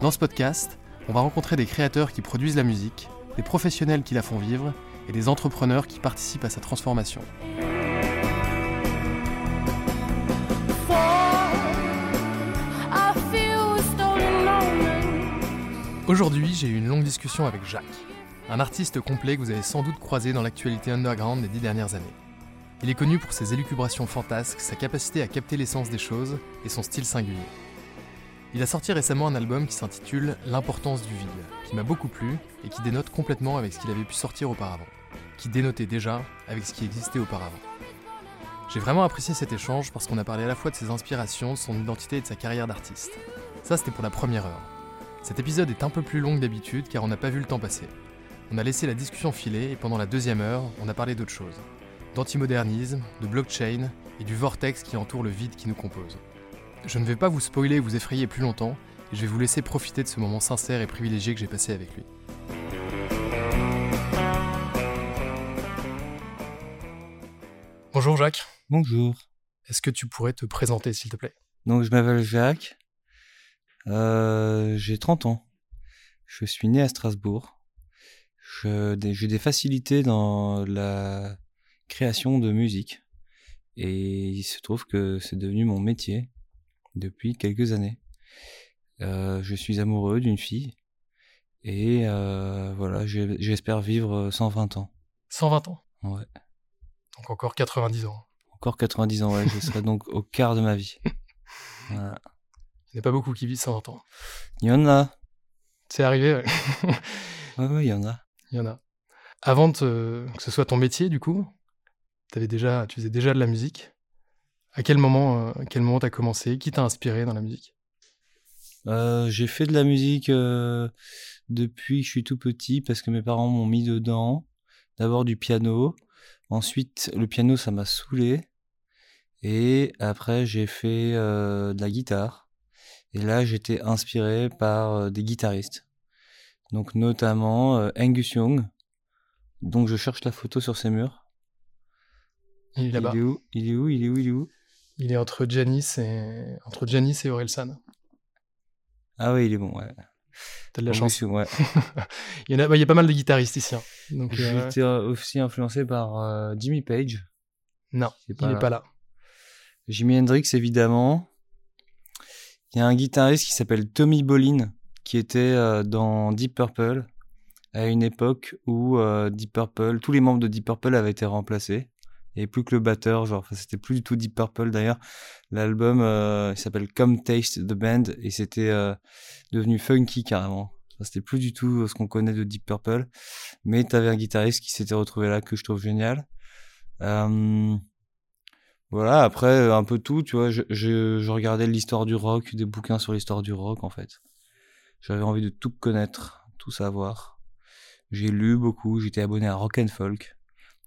Dans ce podcast, on va rencontrer des créateurs qui produisent la musique, des professionnels qui la font vivre et des entrepreneurs qui participent à sa transformation. Aujourd'hui, j'ai eu une longue discussion avec Jacques, un artiste complet que vous avez sans doute croisé dans l'actualité underground des dix dernières années. Il est connu pour ses élucubrations fantasques, sa capacité à capter l'essence des choses et son style singulier. Il a sorti récemment un album qui s'intitule L'importance du vide, qui m'a beaucoup plu et qui dénote complètement avec ce qu'il avait pu sortir auparavant, qui dénotait déjà avec ce qui existait auparavant. J'ai vraiment apprécié cet échange parce qu'on a parlé à la fois de ses inspirations, de son identité et de sa carrière d'artiste. Ça, c'était pour la première heure. Cet épisode est un peu plus long que d'habitude car on n'a pas vu le temps passer. On a laissé la discussion filer et pendant la deuxième heure, on a parlé d'autre chose. D'antimodernisme, de blockchain et du vortex qui entoure le vide qui nous compose. Je ne vais pas vous spoiler et vous effrayer plus longtemps, et je vais vous laisser profiter de ce moment sincère et privilégié que j'ai passé avec lui. Bonjour Jacques. Bonjour. Est-ce que tu pourrais te présenter s'il te plaît? Donc je m'appelle Jacques. Euh, j'ai 30 ans. Je suis né à Strasbourg. J'ai des facilités dans la création de musique. Et il se trouve que c'est devenu mon métier depuis quelques années. Euh, je suis amoureux d'une fille et euh, voilà, j'espère vivre 120 ans. 120 ans Ouais. Donc encore 90 ans. Encore 90 ans, ouais. je serai donc au quart de ma vie. Voilà. Il n'y a pas beaucoup qui vivent 120 ans. Il y en a. C'est arrivé, ouais. ouais, il y en a. Il y en a. Avant que ce soit ton métier, du coup, avais déjà, tu faisais déjà de la musique. À quel moment, euh, quel moment t'as commencé? Qui t'a inspiré dans la musique? Euh, J'ai fait de la musique euh, depuis que je suis tout petit parce que mes parents m'ont mis dedans. D'abord du piano, ensuite le piano ça m'a saoulé et après j'ai fait de la guitare. Et là j'étais inspiré par des guitaristes, donc notamment Angus Young. Donc je cherche la photo sur ses murs. Il est là-bas. Il est où? Il est où? Il est où? Il est où? Il est entre Janice et entre Janice et Orelsan. Ah oui, il est bon, ouais. T'as de la chance. ouais. il, y a, bah, il, y a, pas mal de guitaristes ici. Hein. J'étais euh, aussi influencé par euh, Jimmy Page. Non, il n'est pas là. Jimi Hendrix, évidemment. Il y a un guitariste qui s'appelle Tommy Bolin, qui était euh, dans Deep Purple à une époque où Deep Purple, tous les membres de Deep Purple avaient été remplacés et plus que le batteur genre c'était plus du tout Deep Purple d'ailleurs. L'album euh, il s'appelle Come Taste the Band et c'était euh, devenu funky carrément. C'était plus du tout euh, ce qu'on connaît de Deep Purple. Mais t'avais un guitariste qui s'était retrouvé là que je trouve génial. Voilà après un peu tout tu vois. Je, je, je regardais l'histoire du rock des bouquins sur l'histoire du rock en fait. J'avais envie de tout connaître tout savoir. J'ai lu beaucoup j'étais abonné à Rock and Folk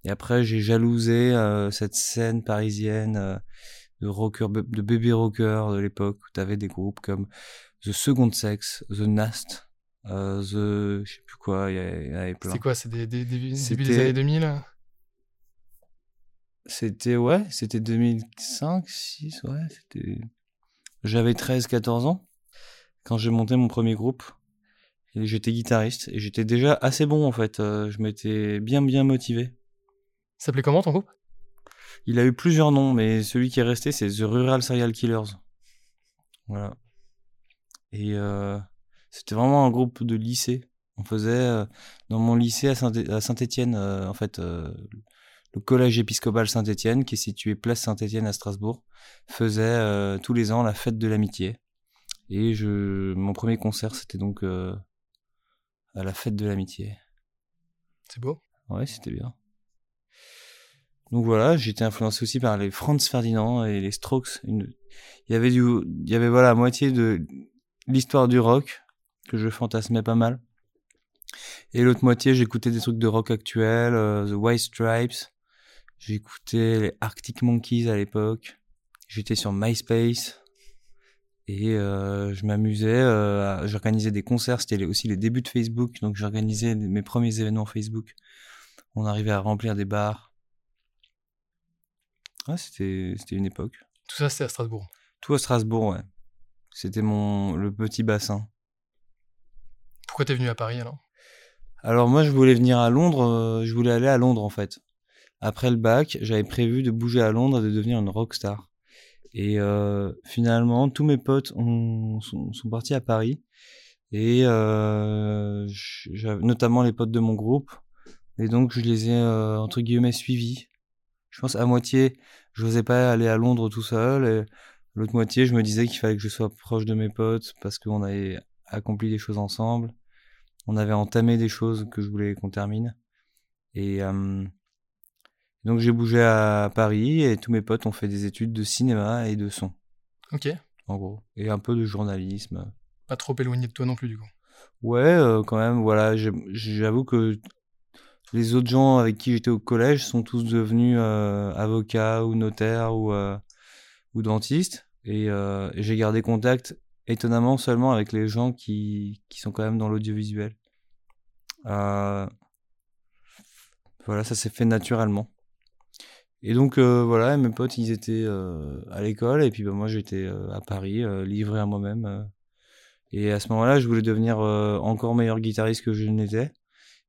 et après, j'ai jalousé euh, cette scène parisienne euh, de rocker, de baby rocker de l'époque où t'avais des groupes comme The Second Sex, The Nast, euh, The, je sais plus quoi, il y, avait plein. C'est quoi, c'est des, des, des, début des années 2000 C'était, ouais, c'était 2005, 6, ouais, c'était... J'avais 13-14 ans quand j'ai monté mon premier groupe. J'étais guitariste et j'étais déjà assez bon en fait. je m'étais bien bien motivé. S'appelait comment ton groupe? Il a eu plusieurs noms, mais celui qui est resté, c'est The Rural Serial Killers. Voilà. Et euh, C'était vraiment un groupe de lycée. On faisait euh, dans mon lycée à Saint-Étienne, en fait, le collège épiscopal Saint-Étienne, qui est situé place Saint-Étienne à Strasbourg, faisait tous les ans la fête de l'amitié. Et je, mon premier concert, c'était donc à la fête de l'amitié. C'est beau. Ouais, c'était bien. Donc voilà, j'étais influencé aussi par les Franz Ferdinand et les Strokes. Il y avait du, il y avait voilà moitié de l'histoire du rock que je fantasmais pas mal. Et l'autre moitié, j'écoutais des trucs de rock actuel, euh, The White Stripes. J'écoutais les Arctic Monkeys à l'époque. J'étais sur MySpace. Et euh, je m'amusais, euh, j'organisais des concerts, c'était aussi les débuts de Facebook, donc j'organisais mes premiers événements Facebook. On arrivait à remplir des bars. C'était, c'était une époque. Tout ça, c'était à Strasbourg. Tout à Strasbourg, ouais. C'était mon le petit bassin. Pourquoi t'es venu à Paris alors? Alors moi, je voulais venir à Londres. Euh, je voulais aller à Londres en fait. Après le bac, j'avais prévu de bouger à Londres et de devenir une rockstar. Et euh, finalement, tous mes potes sont, sont, partis à Paris. Et euh, notamment les potes de mon groupe. Et donc, je les ai, entre guillemets, suivis. Je pense à moitié, je n'osais pas aller à Londres tout seul. Et l'autre moitié, je me disais qu'il fallait que je sois proche de mes potes parce qu'on avait accompli des choses ensemble. On avait entamé des choses que je voulais qu'on termine. Et euh, donc j'ai bougé à Paris et tous mes potes ont fait des études de cinéma et de son. Ok. En gros. Et un peu de journalisme. Pas trop éloigné de toi non plus du coup. Ouais, euh, quand même, voilà. J'avoue que les autres gens avec qui j'étais au collège sont tous devenus euh, avocats ou notaires ou, euh, dentistes. Et, j'ai gardé contact étonnamment seulement avec les gens qui, sont quand même dans l'audiovisuel. voilà, ça s'est fait naturellement. Et donc euh, voilà, mes potes ils étaient euh, à l'école et puis bah, moi j'étais euh, à Paris, livré à moi-même. et à ce moment-là, je voulais devenir encore meilleur guitariste que je n'étais.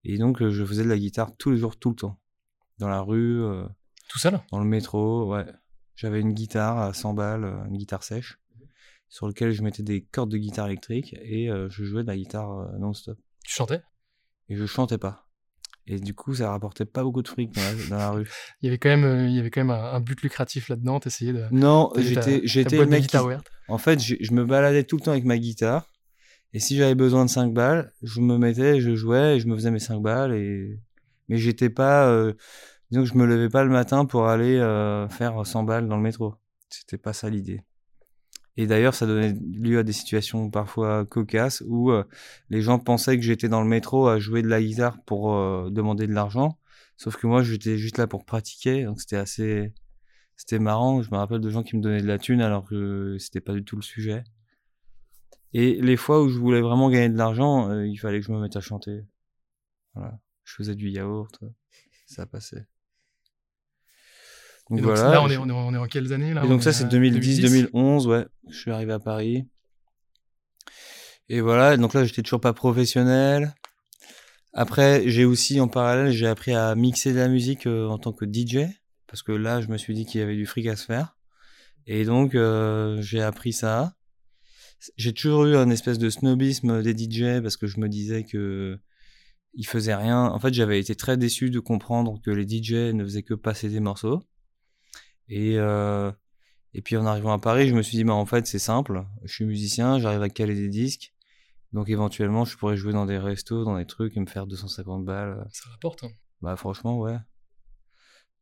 Et donc je faisais de la guitare tous les jours, tout le temps. Dans la rue. tout seul? Dans le métro, ouais. J'avais une guitare à 100 balles, une guitare sèche, sur laquelle je mettais des cordes de guitare électrique et je jouais de la guitare non-stop. Tu chantais? Et je chantais pas. Et du coup, ça rapportait pas beaucoup de fric dans la, rue. il y avait quand même, euh, il y avait quand même un, but lucratif là-dedans. T'essayais de. Non, j'étais, j'étais le mec. En fait, je, me baladais tout le temps avec ma guitare. Et si j'avais besoin de 5 balles, je me mettais, je jouais et je me faisais mes 5 balles. Mais j'étais pas. Euh... Je me levais pas le matin pour aller euh, faire 100 balles dans le métro. C'était pas ça l'idée. Et d'ailleurs, ça donnait lieu à des situations parfois cocasses où euh, les gens pensaient que j'étais dans le métro à jouer de la guitare pour euh, demander de l'argent. Sauf que moi, j'étais juste là pour pratiquer. Donc c'était assez, c'était marrant. Je me rappelle de gens qui me donnaient de la thune alors que c'était pas du tout le sujet. Et les fois où je voulais vraiment gagner de l'argent, euh, il fallait que je me mette à chanter. Voilà. Je faisais du yaourt. Ça passait. Donc, voilà, là, on est, on, est, en quelles années là? Et donc ça, c'est 2010-2011, ouais. Je suis arrivé à Paris. Et voilà, donc là, j'étais toujours pas professionnel. Après, j'ai aussi, en parallèle, j'ai appris à mixer de la musique euh, en tant que DJ. Parce que là, je me suis dit qu'il y avait du fric à se faire. Et donc, euh, j'ai appris ça. J'ai toujours eu un espèce de snobisme des DJ parce que je me disais que ils faisaient rien. En fait, j'avais été très déçu de comprendre que les DJ ne faisaient que passer des morceaux. Et, euh, et puis en arrivant à Paris, je me suis dit, bah, en fait, c'est simple. Je suis musicien, j'arrive à caler des disques. Donc éventuellement, je pourrais jouer dans des restos, dans des trucs et me faire 250 balles. Ça rapporte. Hein. Bah franchement, ouais.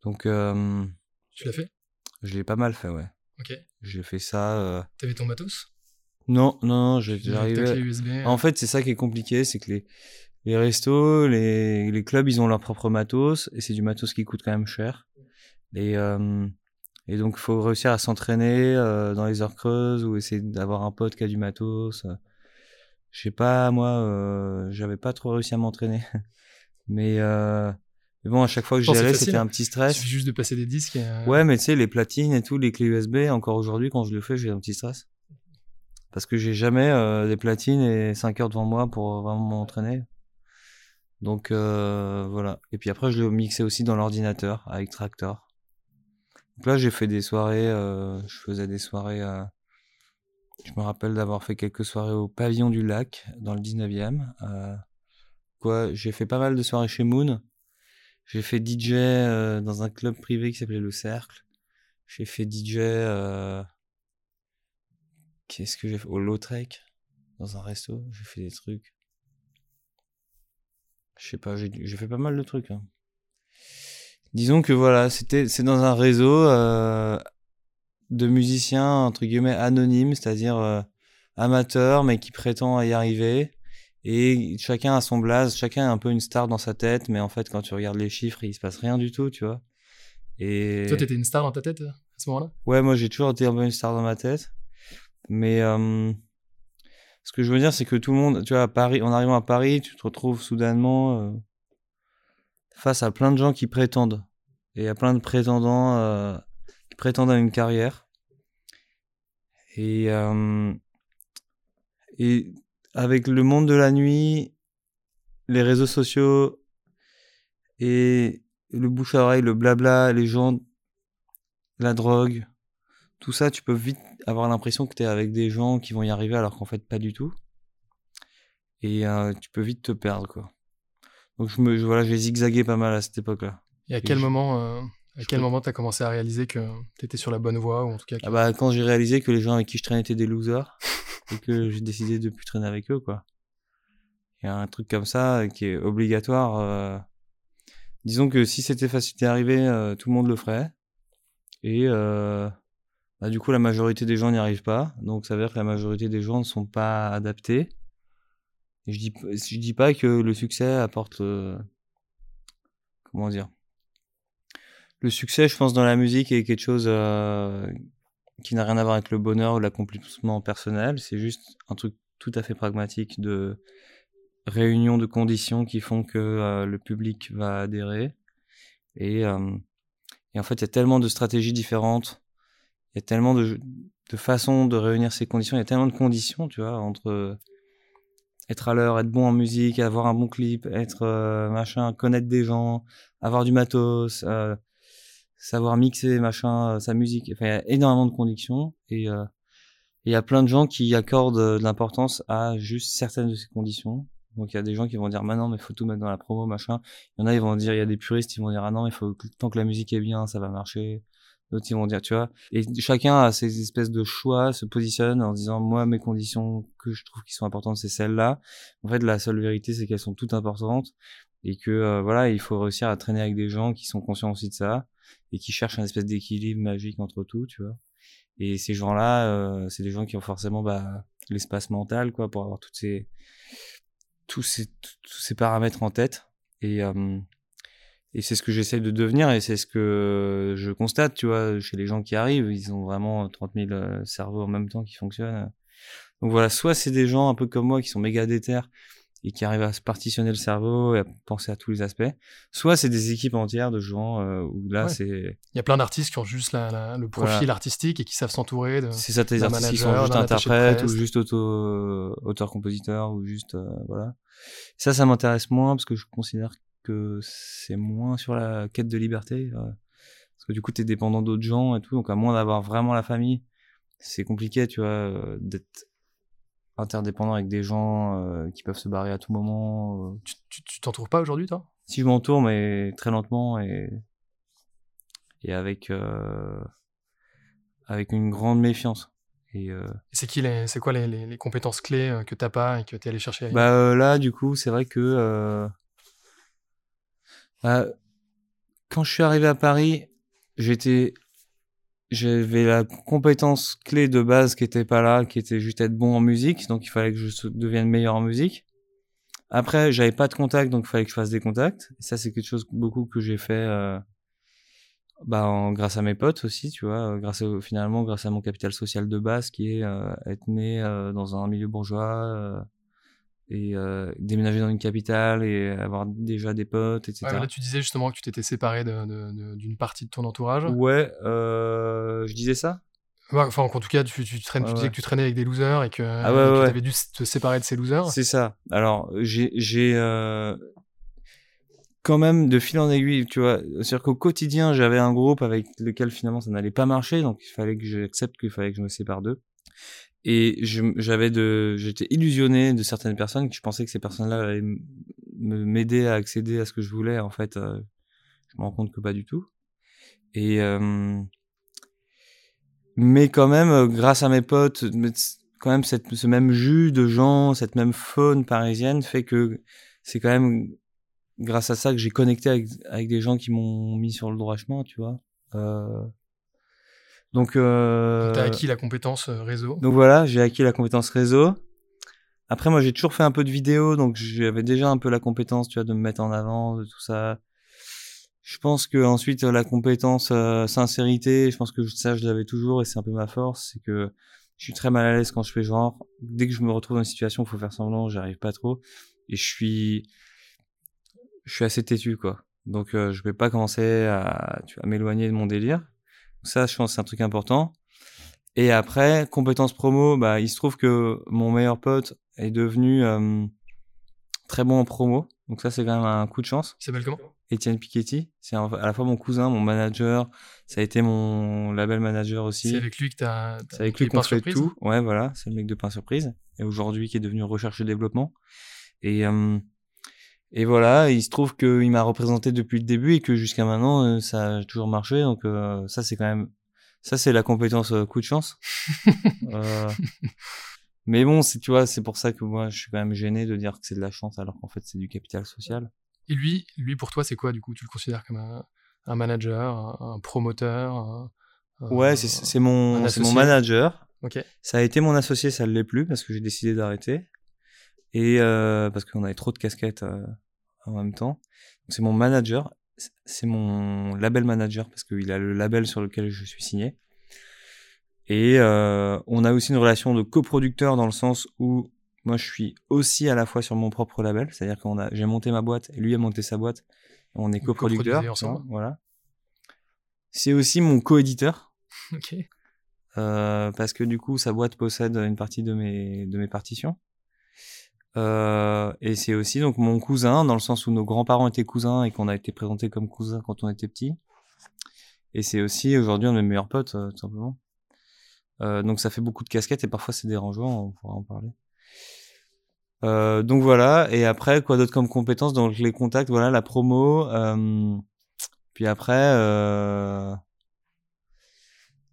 Donc... Euh, tu l'as fait? Je l'ai pas mal fait, ouais. Ok. J'ai fait ça... Euh... T'avais ton matos? Non, non, non, j'arrivais... USB. En fait, c'est ça qui est compliqué, c'est que les, les restos, les, les clubs, ils ont leur propre matos et c'est du matos qui coûte quand même cher. Et... Euh... Et donc, il faut réussir à s'entraîner euh, dans les heures creuses ou essayer d'avoir un pote qui a du matos. Je sais pas, moi, euh, j'avais pas trop réussi à m'entraîner. mais, euh, mais, bon, à chaque fois que j'y allais, c'était un petit stress. Il suffit juste de passer des disques. Ouais, mais tu sais, les platines et tout, les clés USB, encore aujourd'hui, quand je le fais, j'ai un petit stress. Parce que j'ai jamais des platines et 5 heures devant moi pour vraiment m'entraîner. Donc voilà. Et puis après, je l'ai mixé aussi dans l'ordinateur avec Tractor. Donc là, j'ai fait des soirées, euh, je faisais des soirées Je me rappelle d'avoir fait quelques soirées au Pavillon du Lac, dans le 19e. Euh, quoi, j'ai fait pas mal de soirées chez Moon. J'ai fait DJ euh, dans un club privé qui s'appelait Le Cercle. J'ai fait DJ. Qu'est-ce que j'ai fait? Au Lautrec, dans un resto. J'ai fait des trucs. Je sais pas, j'ai fait pas mal de trucs. Hein. Disons que voilà, c'était c'est dans un réseau euh, de musiciens entre guillemets anonymes, c'est-à-dire euh, amateurs mais qui prétend y arriver. Et chacun a son blaze, chacun a un peu une star dans sa tête, mais en fait quand tu regardes les chiffres, il se passe rien du tout, tu vois. Et toi, t'étais une star dans ta tête euh, à ce moment-là? Ouais, moi j'ai toujours été un peu une star dans ma tête, mais euh, ce que je veux dire, c'est que tout le monde, tu vois, à Paris, en arrivant à Paris, tu te retrouves soudainement euh, face à plein de gens qui prétendent. Et a plein de prétendants euh, qui prétendent à une carrière. Et, et avec le monde de la nuit, les réseaux sociaux et le bouche à oreille, le blabla, les gens, la drogue, tout ça, tu peux vite avoir l'impression que tu es avec des gens qui vont y arriver alors qu'en fait pas du tout. Et euh, tu peux vite te perdre quoi. Donc je me voilà, j'ai zigzagué pas mal à cette époque-là. Et à quel moment euh, à quel moment t'as commencé à réaliser que t'étais sur la bonne voie ou en tout cas ah bah quand j'ai réalisé que les gens avec qui je traînais étaient des losers et que j'ai décidé de plus traîner avec eux quoi. Il y a un truc comme ça qui est obligatoire. Euh... Disons que si c'était facile d'arriver, euh, tout le monde le ferait. Et euh, bah, du coup, la majorité des gens n'y arrivent pas. Donc, ça veut dire que la majorité des gens ne sont pas adaptés. Je dis, je dis pas que le succès apporte le... Comment dire? Le succès, je pense, dans la musique est quelque chose euh, qui n'a rien à voir avec le bonheur ou l'accomplissement personnel. C'est juste un truc tout à fait pragmatique de réunion de conditions qui font que euh, le public va adhérer. Et, euh, et en fait, il y a tellement de stratégies différentes y a tellement de, de, façons de réunir ces conditions, il y a tellement de conditions, tu vois, entre être à l'heure, être bon en musique, avoir un bon clip, être euh, machin, connaître des gens, avoir du matos, euh, savoir mixer machin, euh, sa musique. Enfin, il y a énormément de conditions et euh, il y a plein de gens qui accordent de l'importance à juste certaines de ces conditions. Donc il y a des gens qui vont dire maintenant mais faut tout mettre dans la promo machin. Il y en a ils vont dire il y a des puristes qui vont dire ah non il faut tant que la musique est bien ça va marcher d'autres ils vont dire tu vois. Et chacun a ses espèces de choix se positionne en disant moi mes conditions que je trouve qui sont importantes c'est celles-là. En fait la seule vérité c'est qu'elles sont toutes importantes et que euh, voilà il faut réussir à traîner avec des gens qui sont conscients aussi de ça et qui cherchent un espèce d'équilibre magique entre tout tu vois. Et ces gens-là euh, c'est des gens qui ont forcément bah, l'espace mental quoi pour avoir toutes ces tous ces tous ces paramètres en tête. Et euh, et c'est ce que j'essaie de devenir et c'est ce que je constate, tu vois, chez les gens qui arrivent, ils ont vraiment 30 000 euh, cerveaux en même temps qui fonctionnent. Donc voilà, soit c'est des gens un peu comme moi qui sont méga déter et qui arrivent à se partitionner le cerveau et à penser à tous les aspects, soit c'est des équipes entières de gens euh, où là c'est... Il y a plein d'artistes qui ont juste la, la, le profil artistique et qui savent s'entourer de... C'est ça, des artistes qui sont juste interprètes ou juste auto, euh, auteur-compositeur ou juste... Euh, voilà. Ça, ça m'intéresse moins parce que je considère que c'est moins sur la quête de liberté. Euh, parce que du coup, tu es dépendant d'autres gens et tout. Donc, à moins d'avoir vraiment la famille, c'est compliqué, tu vois, euh, d'être interdépendant avec des gens euh, qui peuvent se barrer à tout moment. Tu t'en trouves pas aujourd'hui, toi? Si je m'entoure, mais très lentement et, et avec, avec une grande méfiance. Et, c'est qui les, c'est quoi les, les, compétences clés que t'as pas et que tu es allé chercher Bah là, du coup, c'est vrai que euh, quand je suis arrivé à Paris, j'étais, j'avais la compétence clé de base qui était pas là, qui était juste être bon en musique, donc il fallait que je devienne meilleur en musique. Après, j'avais pas de contact, donc il fallait que je fasse des contacts. Et ça, c'est quelque chose beaucoup que j'ai fait, euh, bah, grâce à mes potes aussi, tu vois, grâce au, finalement, grâce à mon capital social de base, qui est euh, être né euh, dans un milieu bourgeois, euh, et euh, déménager dans une capitale et avoir déjà des potes, etc. Ouais, là, tu disais justement que tu t'étais séparé d'une partie de ton entourage. Ouais, euh, je disais ça ouais, Enfin, en tout cas, tu, tu, traînes, tu disais que tu traînais avec des losers et que ah tu avais dû te séparer de ces losers. C'est ça. Alors, j'ai euh, quand même de fil en aiguille, tu vois. C'est-à-dire qu'au quotidien, j'avais un groupe avec lequel finalement ça n'allait pas marcher, donc il fallait que j'accepte qu'il fallait que je me sépare d'eux. Et j'avais de, j'étais illusionné de certaines personnes je pensais que ces personnes-là allaient m'aider à accéder à ce que je voulais. En fait, euh, je me rends compte que pas du tout. Et euh, mais quand même, euh, grâce à mes potes, quand même cette, ce même jus de gens, cette même faune parisienne fait que c'est quand même grâce à ça que j'ai connecté avec, avec, des gens qui m'ont mis sur le droit chemin, tu vois. Euh, donc, euh, tu as acquis la compétence euh, réseau. Donc voilà, j'ai acquis la compétence réseau. Après, moi, j'ai toujours fait un peu de vidéo, donc j'avais déjà un peu la compétence, tu vois, de me mettre en avant, de tout ça. Je pense que ensuite la compétence euh, sincérité, je pense que ça, je l'avais toujours et c'est un peu ma force, c'est que je suis très mal à l'aise quand je fais genre. Dès que je me retrouve dans une situation, il faut faire semblant, j'arrive pas trop et je suis, je suis assez têtu quoi. Donc je vais pas commencer à, tu à m'éloigner de mon délire. Ça, je pense, c'est un truc important. Et après, compétences promo, bah, il se trouve que mon meilleur pote est devenu euh, très bon en promo. Donc ça, c'est quand même un coup de chance. Il s'appelle comment? Etienne Piketty. C'est à la fois mon cousin, mon manager. Ça a été mon label manager aussi. C'est avec lui que tu as. C'est avec lui qu'on fait tout. Ouais, voilà. C'est le mec de Pain Surprise. Et aujourd'hui, qui est devenu recherche et développement. Et, euh, et voilà, il se trouve qu'il m'a représenté depuis le début et que jusqu'à maintenant, euh, ça a toujours marché. Donc euh, ça, c'est quand même... Ça, c'est la compétence euh, coup de chance. Mais bon, tu vois, c'est pour ça que moi, je suis quand même gêné de dire que c'est de la chance alors qu'en fait, c'est du capital social. Et lui, lui pour toi, c'est quoi du coup? Tu le considères comme un, manager, un, promoteur Ouais, c'est mon, mon manager. Ok. Ça a été mon associé, ça ne l'est plus parce que j'ai décidé d'arrêter. Et parce qu'on avait trop de casquettes en même temps. C'est mon manager, c'est mon label manager parce qu'il a le label sur lequel je suis signé. Et euh, on a aussi une relation de coproducteur dans le sens où moi je suis aussi à la fois sur mon propre label, c'est-à-dire qu'on a j'ai monté ma boîte et lui a monté sa boîte, on est coproducteur, voilà. C'est aussi mon coéditeur. Ok. Euh, parce que du coup sa boîte possède une partie de mes de mes partitions. Euh, et c'est aussi donc mon cousin, dans le sens où nos grands-parents étaient cousins et qu'on a été présentés comme cousins quand on était petit. Et c'est aussi aujourd'hui un de mes meilleurs potes, euh, tout simplement. Euh, donc ça fait beaucoup de casquettes et parfois c'est dérangeant, on pourra en parler. Euh, donc voilà, et après quoi d'autre comme compétences Donc les contacts, voilà, la promo. Euh, puis après,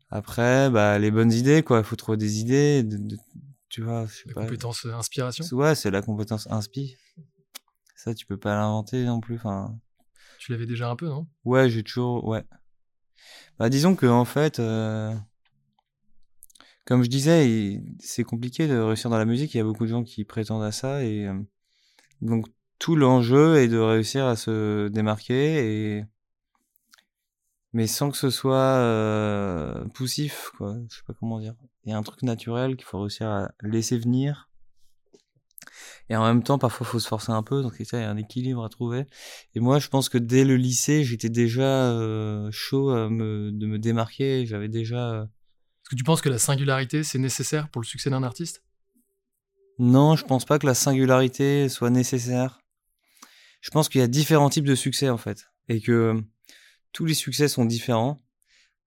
après, bah les bonnes idées, quoi. Il faut trouver des idées, de, de, tu vois, je sais la compétence euh, inspiration. Ouais, c'est la compétence inspi. Ça, tu peux pas l'inventer non plus. Enfin. Tu l'avais déjà un peu, non? Ouais, j'ai toujours, ouais. Bah, disons que en fait, euh, comme je disais, c'est compliqué de réussir dans la musique. Il y a beaucoup de gens qui prétendent à ça et euh, donc tout l'enjeu est de réussir à se démarquer et mais sans que ce soit euh, poussif, quoi. Je sais pas comment dire. Il y a un truc naturel qu'il faut réussir à laisser venir. Et en même temps, parfois, faut se forcer un peu. Donc, il y a un équilibre à trouver. Et moi, je pense que dès le lycée, j'étais déjà euh, chaud à me, de me démarquer. J'avais déjà. Euh Est-ce que tu penses que la singularité, c'est nécessaire pour le succès d'un artiste? Non, je pense pas que la singularité soit nécessaire. Je pense qu'il y a différents types de succès, en fait. Et que tous les succès sont différents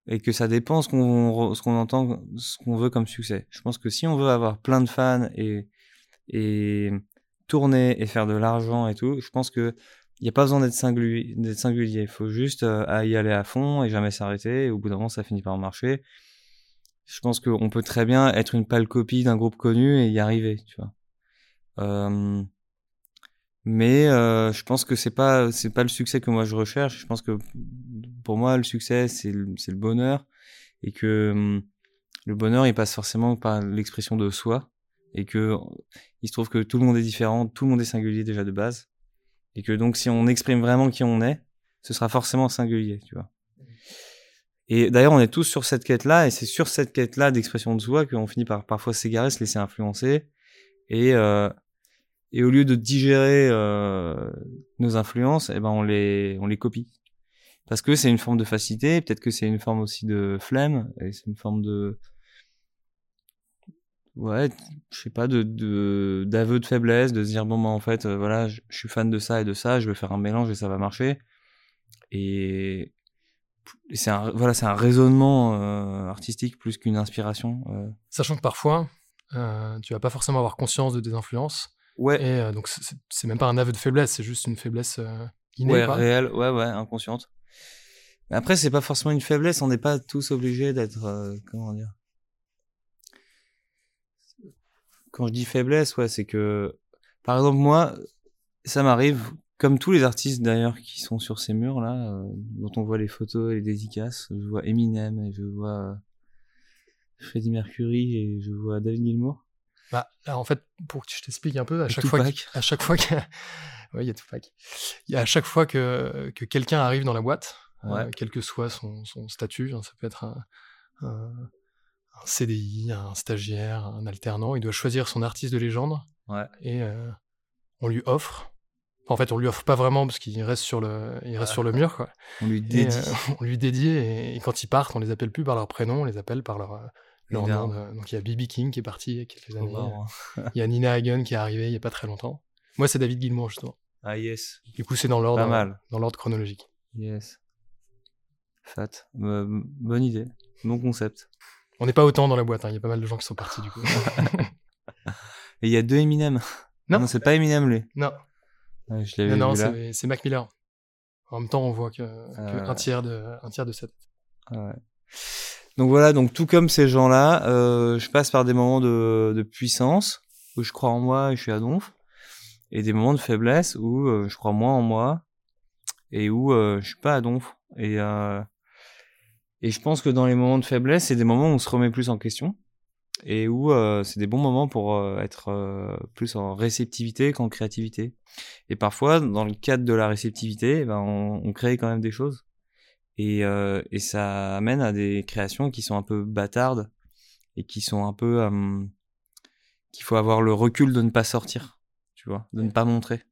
et que ça dépend ce qu'on entend ce qu'on veut comme succès. Je pense que si on veut avoir plein de fans et tourner et faire de l'argent et tout, je pense que il n'y a pas besoin d'être singulier. Il faut juste euh, y aller à fond et jamais s'arrêter. Au bout d'un moment, ça finit par marcher. Je pense qu'on peut très bien être une pâle copie d'un groupe connu et y arriver, tu vois. Euh, mais euh, je pense que c'est pas c'est pas le succès que moi je recherche. Je pense que pour moi le succès c'est le, bonheur et que hum, le bonheur il passe forcément par l'expression de soi et que il se trouve que tout le monde est différent, tout le monde est singulier déjà de base et que donc si on exprime vraiment qui on est, ce sera forcément singulier, tu vois. Et d'ailleurs, on est tous sur cette quête-là, et c'est sur cette quête-là d'expression de soi qu'on finit par parfois s'égarer, se laisser influencer, et euh, et au lieu de digérer euh, nos influences, eh ben on les on les copie parce que c'est une forme de facilité, peut-être que c'est une forme aussi de flemme et c'est une forme de ouais, je sais pas de d'aveu de, faiblesse, de se dire bon bah en fait euh, voilà, je, suis fan de ça et de ça, je vais faire un mélange et ça va marcher. Et, c'est un voilà, c'est un raisonnement euh, artistique plus qu'une inspiration. Sachant que parfois euh, tu vas pas forcément avoir conscience de tes influences. Ouais. Et euh, donc, c'est- même pas un aveu de faiblesse, c'est juste une faiblesse euh, innée. ouais, réelle, ouais, ouais, inconsciente. Après, c'est pas forcément une faiblesse, on n'est pas tous obligés d'être, euh, comment dire. Quand je dis faiblesse, ouais, c'est que, par exemple, moi, ça m'arrive, comme tous les artistes d'ailleurs qui sont sur ces murs là, euh, dont on voit les photos et les dédicaces, je vois Eminem et je vois euh, Freddie Mercury et je vois David Gilmour. Bah, en fait, pour que je t'explique un peu, à Et chaque fois, que- à chaque fois que, ouais, il y a Tupac. Il y a à chaque fois que, que quelqu'un arrive dans la boîte, Ouais. quel que soit son, son statut, hein, ça peut être un, un, un CDI, un stagiaire, un alternant, il doit choisir son artiste de légende Ouais. et euh, on lui offre. En fait, on lui offre pas vraiment parce qu'il reste sur le, il reste Ouais. sur le mur, quoi. On lui Et, dédie. euh, on lui dédie et, et quand ils partent, on les appelle plus par leur prénom, on les appelle par leur, euh, leur nom. de- Donc il y a BB King qui est parti il y a quelques Trop années. Il y a Nina Hagen qui est arrivée il y a pas très longtemps. Moi, c'est David Gilmour justement. Ah yes, Du coup, c'est dans l'ordre, dans l'ordre chronologique. Yes. Fat. Euh, bonne idée. Bon concept. On n'est pas autant dans la boîte. hein. Il y a pas mal de gens qui sont partis du coup. Et il y a deux Eminem. Non. c'est pas Eminem lui. non, je l'avais non, non, c'est Mac Miller. En même temps, on voit que, que Euh. un tiers de un tiers de cette. Ouais. Donc voilà, donc tout comme ces gens-là, euh, je passe par des moments de, de puissance où je crois en moi et je suis à donf, et des moments de faiblesse où euh, je crois moins en moi et où euh, je suis pas à donf. Et et je pense que dans les moments de faiblesse, c'est des moments où on se remet plus en question et où euh, c'est des bons moments pour euh, être euh, plus en réceptivité qu'en créativité. Et parfois, dans le cadre de la réceptivité, ben, on, on crée quand même des choses. Et, et ça amène à des créations qui sont un peu bâtardes et qui sont un peu qu'il faut avoir le recul de ne pas sortir, tu vois, de ne pas montrer.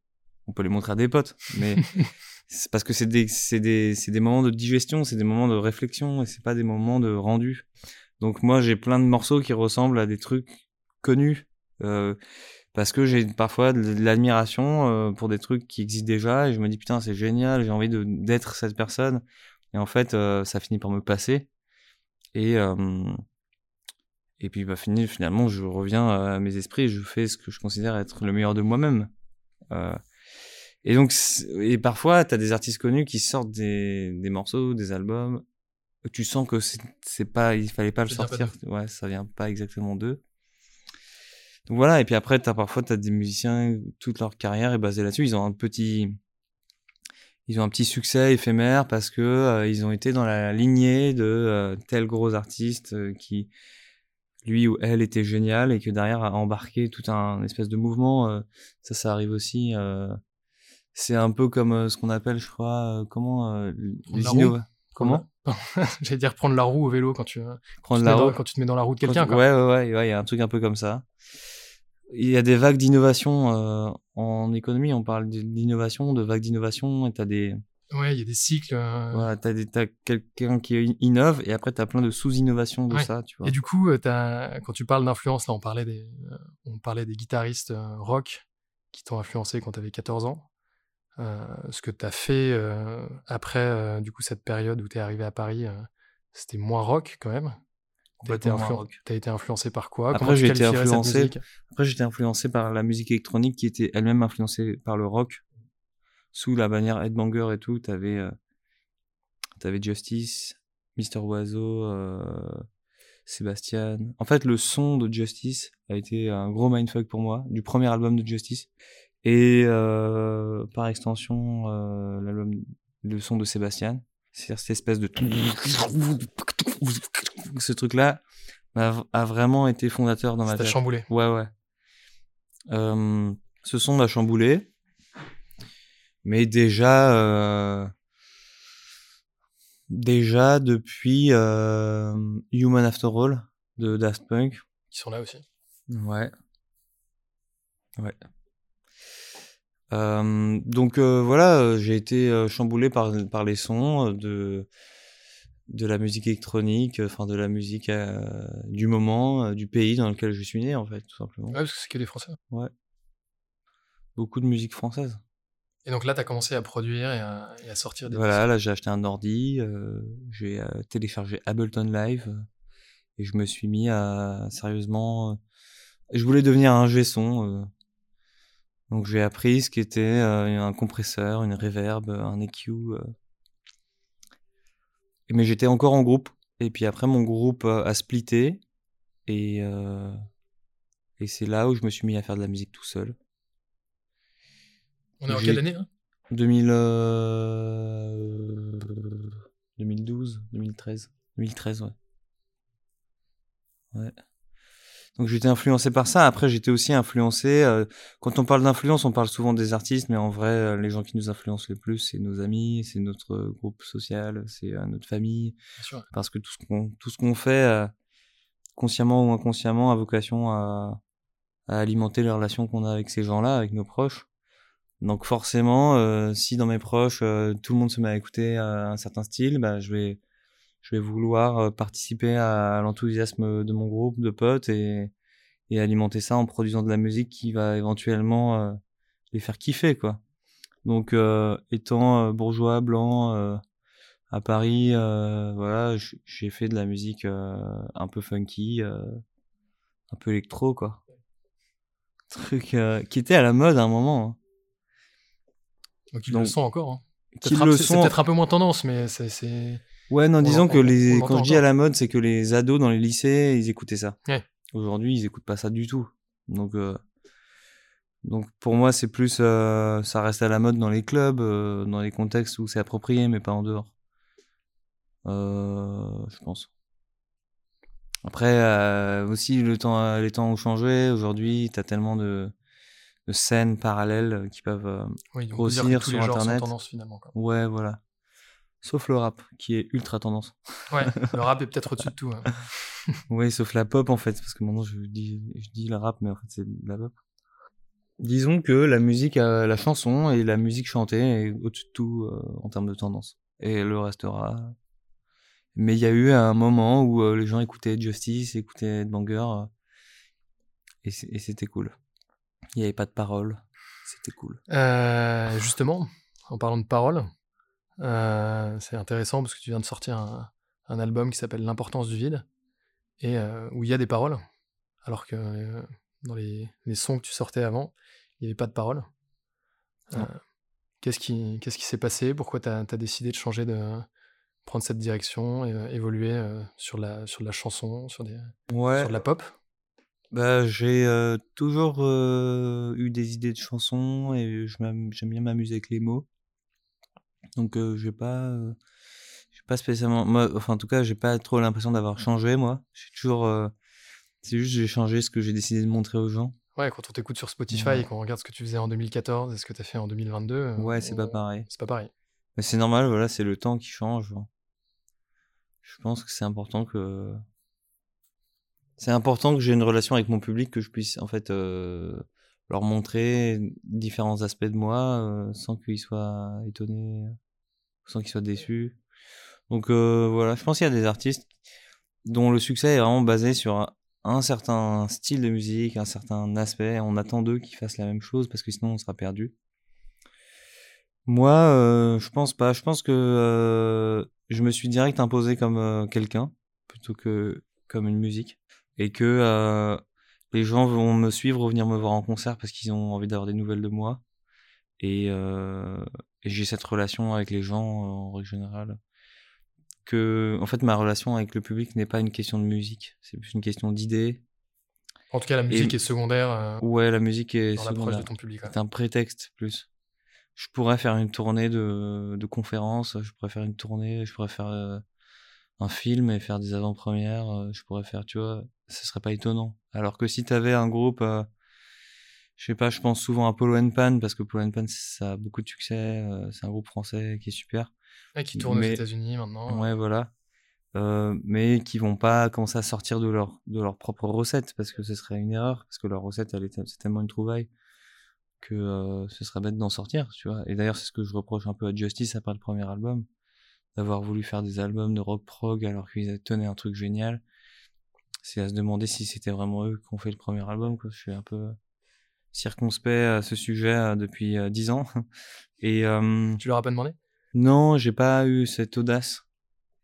On peut les montrer à des potes, mais parce que c'est des des des moments de digestion, c'est des moments de réflexion et c'est pas des moments de rendu. Donc moi j'ai plein de morceaux qui ressemblent à des trucs connus euh, parce que j'ai parfois de l'admiration euh, pour des trucs qui existent déjà et je me dis putain c'est génial, j'ai envie d'être cette personne et en fait euh, ça finit par me passer et et puis bah finalement je reviens à mes esprits et je fais ce que je considère être le meilleur de moi-même. Et donc et parfois t'as des artistes connus qui sortent des des morceaux, des albums. Tu sens que c'est pas il fallait pas le pas sortir. ouais ça vient pas exactement d'eux. Donc voilà et puis après t'as parfois t'as des musiciens toute leur carrière est basée là-dessus. Ils ont un petit ils ont un petit succès éphémère parce que euh, ils ont été dans la lignée de euh, tel gros artiste euh, qui lui ou elle était génial et que derrière a embarqué tout un espèce de mouvement euh, ça ça arrive aussi c'est un peu comme euh, ce qu'on appelle je crois euh, comment euh, les la roue. innova- comment J'allais dire prendre la roue au vélo quand tu, prendre tu te la mets dans- roue quand tu te mets dans la roue de quelqu'un. tu-. Ouais, ouais, ouais, ouais, il y a un truc un peu comme ça. Il y a des vagues d'innovation euh, en économie. On parle d'innovation, de vagues d'innovation. Et t'as des, Ouais, il y a des cycles. euh, voilà, des, t'as quelqu'un qui in- innove et après t'as plein de sous-innovations de Ouais. ça, tu vois. Et du coup, t'as- quand tu parles d'influence, là, on parlait des, on parlait des guitaristes rock qui t'ont influencé quand t'avais 14 ans. Ce que t'as fait euh, après, du coup, cette période où t'es arrivé à Paris, c'était moins rock quand même? T'as été, influen- été influencé par quoi? Après, tu j'ai été influencé- Après, j'étais influencé par la musique électronique qui était elle-même influencée par le rock. Sous la bannière Headbanger et tout, t'avais, euh, t'avais Justice, Mister Oiseau, euh, Sébastien. En fait, le son de Justice a été un gros mindfuck pour moi, du premier album de Justice. Et euh, par extension, euh, l'album, le son de Sébastien. C'est-à-dire cette espèce de... Ce truc-là a, a vraiment été fondateur dans ma Ça t'a tête. chamboulé. Ouais, ouais. Euh, ce son m'a chamboulé. Mais déjà, euh, déjà depuis euh, Human After All de Daft Punk. Qui sont là aussi. Ouais. Ouais. Euh, donc euh, voilà, euh, j'ai été chamboulé par, par les sons de, de la musique électronique, enfin de la musique euh, du moment, du pays dans lequel je suis né en fait, tout simplement. Ouais, parce que c'est que des Français. Beaucoup de musique française. Et donc là, t'as commencé à produire et à, et à sortir des Voilà, là j'ai acheté un ordi, j'ai téléchargé Ableton Live et je me suis mis à sérieusement Je voulais devenir un G-son. euh. Donc j'ai appris ce qu'était euh, un compresseur, une reverb, un EQ. euh. Mais j'étais encore en groupe. Et puis après, mon groupe euh, a splitté. Et, euh, et c'est là où je me suis mis à faire de la musique tout seul. On est en quelle année hein? 2000, euh, 2012, 2013. 2013, ouais. Ouais. Donc j'étais influencé par ça. Après, j'étais aussi influencé. euh, quand on parle d'influence, on parle souvent des artistes, mais en vrai, euh, les gens qui nous influencent le plus, c'est nos amis, c'est notre groupe social, c'est euh, notre famille. Sûr. Parce que tout ce qu'on tout ce qu'on fait, euh, consciemment ou inconsciemment, a vocation à, à alimenter les relations qu'on a avec ces gens-là, avec nos proches. Donc forcément, si dans mes proches, tout le monde se met à écouter un certain style, bah, je vais je vais vouloir euh, participer à, l'enthousiasme de mon groupe de potes et, et alimenter ça en produisant de la musique qui va éventuellement euh, les faire kiffer quoi. Donc euh, étant euh, bourgeois blanc euh, à Paris, euh, voilà, j'ai fait de la musique euh, un peu funky, euh, un peu électro quoi. Truc euh, qui était à la mode à un moment. hein. Donc ils Donc, le sont encore. Hein. Peut-être un- peut-être un peu moins tendance, mais c'est. Ouais, non, On disons que les, quand je dis à la mode, c'est que les ados dans les lycées, ils écoutaient ça. Ouais. Aujourd'hui, ils écoutent pas ça du tout. Donc, euh, donc pour moi, c'est plus, euh, ça reste à la mode dans les clubs, euh, dans les contextes où c'est approprié, mais pas en dehors. Je pense. Après, aussi, le temps, les temps ont changé. Aujourd'hui, t'as tellement de, de scènes parallèles qui peuvent, Oui, Grossir sur Internet. sont tendance finalement. Quoi. ouais, voilà. Sauf le rap, qui est ultra tendance. Ouais, le rap est peut-être au-dessus de tout. hein. Oui, sauf la pop en fait, parce que maintenant je dis, je dis le rap, mais en fait c'est de la pop. Disons que la musique, la chanson et la musique chantée est au-dessus de tout euh, en termes de tendance. Et le restera. Mais il y a eu un moment où euh, les gens écoutaient Justice, écoutaient Banger, euh, et c'était cool. Il n'y avait pas de paroles, c'était cool. Justement, en parlant de paroles, euh, c'est intéressant parce que tu viens de sortir un, un album qui s'appelle L'importance du vide et euh, où il y a des paroles, alors que euh, dans les, les sons que tu sortais avant, il n'y avait pas de paroles. Qu'est-ce qui qu'est-ce qui s'est passé? Pourquoi tu as, décidé de changer de prendre cette direction et évoluer sur la sur la chanson, sur des Ouais. sur de la pop? Bah, j'ai euh, toujours euh, eu des idées de chansons et j'aime bien m'amuser avec les mots. Donc, euh, j'ai pas, euh, j'ai pas spécialement, moi, enfin, en tout cas, j'ai pas trop l'impression d'avoir changé, moi. J'ai toujours, euh, c'est juste, j'ai changé ce que j'ai décidé de montrer aux gens. Ouais, quand on t'écoute sur Spotify Ouais. et qu'on regarde ce que tu faisais en 2014 et ce que tu as fait en 2022, euh, Ouais, c'est pas pareil. C'est pas pareil. Mais c'est normal, voilà, c'est le temps qui change. Je pense que c'est important que, c'est important que j'ai une relation avec mon public, que je puisse, en fait, euh, leur montrer différents aspects de moi euh, sans qu'ils soient étonnés, sans qu'ils soient déçus. Donc euh, voilà, je pense qu'il y a des artistes dont le succès est vraiment basé sur un, certain style de musique, un certain aspect. On attend d'eux qu'ils fassent la même chose parce que sinon on sera perdu. Moi, euh, je pense pas. Je pense que euh, je me suis direct imposé comme quelqu'un plutôt que comme une musique et que les gens vont me suivre, venir me voir en concert parce qu'ils ont envie d'avoir des nouvelles de moi. Et, et j'ai cette relation avec les gens euh, en règle générale. Que, en fait, ma relation avec le public n'est pas une question de musique, c'est plus une question d'idées. En tout cas, la musique est secondaire euh, Ouais, la musique est dans l'approche secondaire. de ton public. ouais. C'est un prétexte plus. Je pourrais faire une tournée de, de conférences, je pourrais faire une tournée, je pourrais faire euh, un film et faire des avant-premières, je pourrais faire, tu vois, ce serait pas étonnant. Alors que si t'avais un groupe, euh, je sais pas, je pense souvent à Polo and Pan parce que Polo and Pan ça a beaucoup de succès, euh, c'est un groupe français qui est super. Ouais, qui tourne aux États-Unis maintenant. Ouais, voilà. Euh, mais qui vont pas commencer à sortir de leur, de leur propre recette parce que ce serait une erreur, parce que leur recette, elle est, c'est tellement une trouvaille que euh, ce serait bête d'en sortir, tu vois. Et d'ailleurs, c'est ce que je reproche un peu à Justice après le premier album, d'avoir voulu faire des albums de rock prog alors qu'ils tenaient un truc génial. C'est à se demander si c'était vraiment eux qui ont fait le premier album, quoi. Je suis un peu circonspect à ce sujet euh, depuis euh, dix ans. Et, euh, Tu leur as pas demandé? non, j'ai pas eu cette audace.